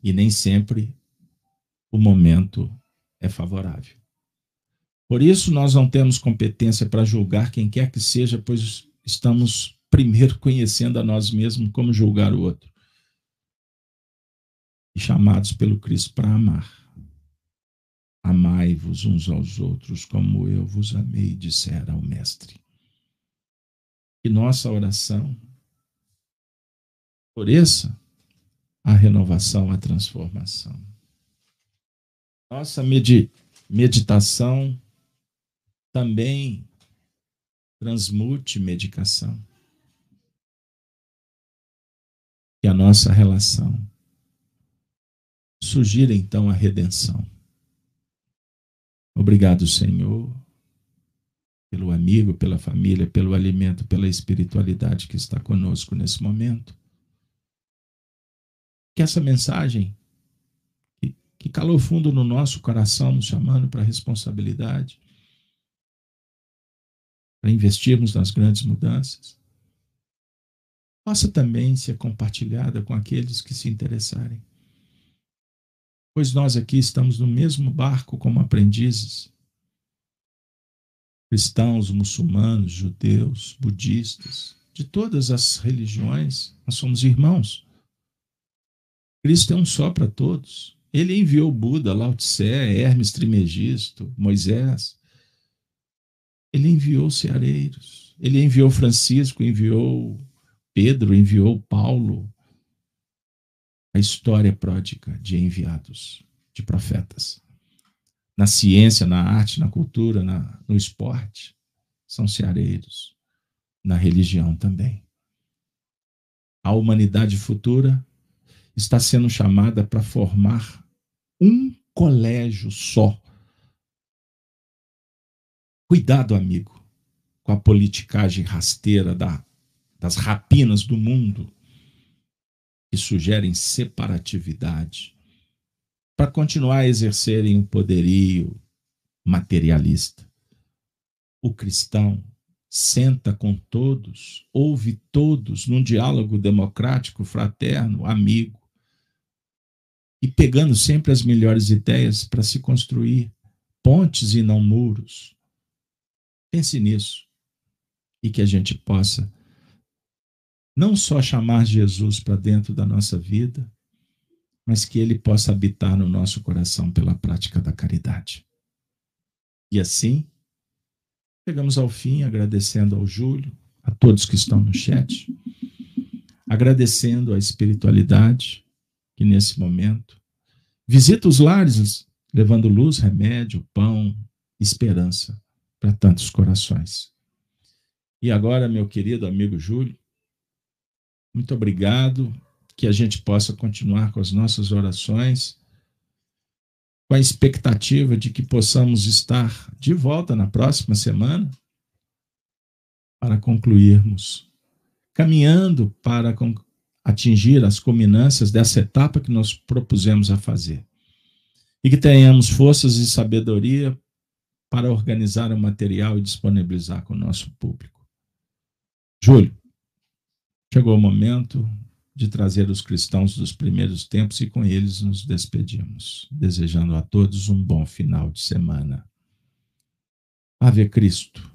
e nem sempre o momento é favorável. Por isso, nós não temos competência para julgar quem quer que seja, pois estamos primeiro conhecendo a nós mesmos como julgar o outro. E chamados pelo Cristo para amar. Amai-vos uns aos outros como eu vos amei, dissera o Mestre. E nossa oração por essa a renovação, a transformação. Nossa meditação também transmute medicação. E a nossa relação sugira então a redenção. Obrigado, Senhor, pelo amigo, pela família, pelo alimento, pela espiritualidade que está conosco nesse momento que essa mensagem que, calou fundo no nosso coração, nos chamando para a responsabilidade, para investirmos nas grandes mudanças, possa também ser compartilhada com aqueles que se interessarem. Pois nós aqui estamos no mesmo barco como aprendizes. Cristãos, muçulmanos, judeus, budistas, de todas as religiões, nós somos irmãos. Cristo é um só para todos. Ele enviou Buda, Lao Tse, Hermes Trimegisto, Moisés. Ele enviou ceareiros. Ele enviou Francisco, enviou Pedro, enviou Paulo. A história pródica de enviados, de profetas. Na ciência, na arte, na cultura, na, no esporte, são ceareiros na religião também. A humanidade futura está sendo chamada para formar um colégio só. Cuidado, amigo, com a politicagem rasteira da, das rapinas do mundo que sugerem separatividade para continuar a exercerem o poderio materialista. O cristão senta com todos, ouve todos num diálogo democrático, fraterno, amigo, e pegando sempre as melhores ideias para se construir pontes e não muros. Pense nisso e que a gente possa não só chamar Jesus para dentro da nossa vida, mas que ele possa habitar no nosso coração pela prática da caridade. E assim, Chegamos ao fim, agradecendo ao Júlio, a todos que estão no chat, agradecendo a espiritualidade que nesse momento visita os lares, levando luz, remédio, pão, esperança para tantos corações. E agora, meu querido amigo Júlio, muito obrigado, que a gente possa continuar com as nossas orações com a expectativa de que possamos estar de volta na próxima semana para concluirmos, caminhando para atingir as culminâncias dessa etapa que nós propusemos a fazer. E que tenhamos forças e sabedoria para organizar o material e disponibilizar com o nosso público. Júlio, chegou o momento de trazer os cristãos dos primeiros tempos e com eles nos despedimos, desejando a todos um bom final de semana. Ave Cristo.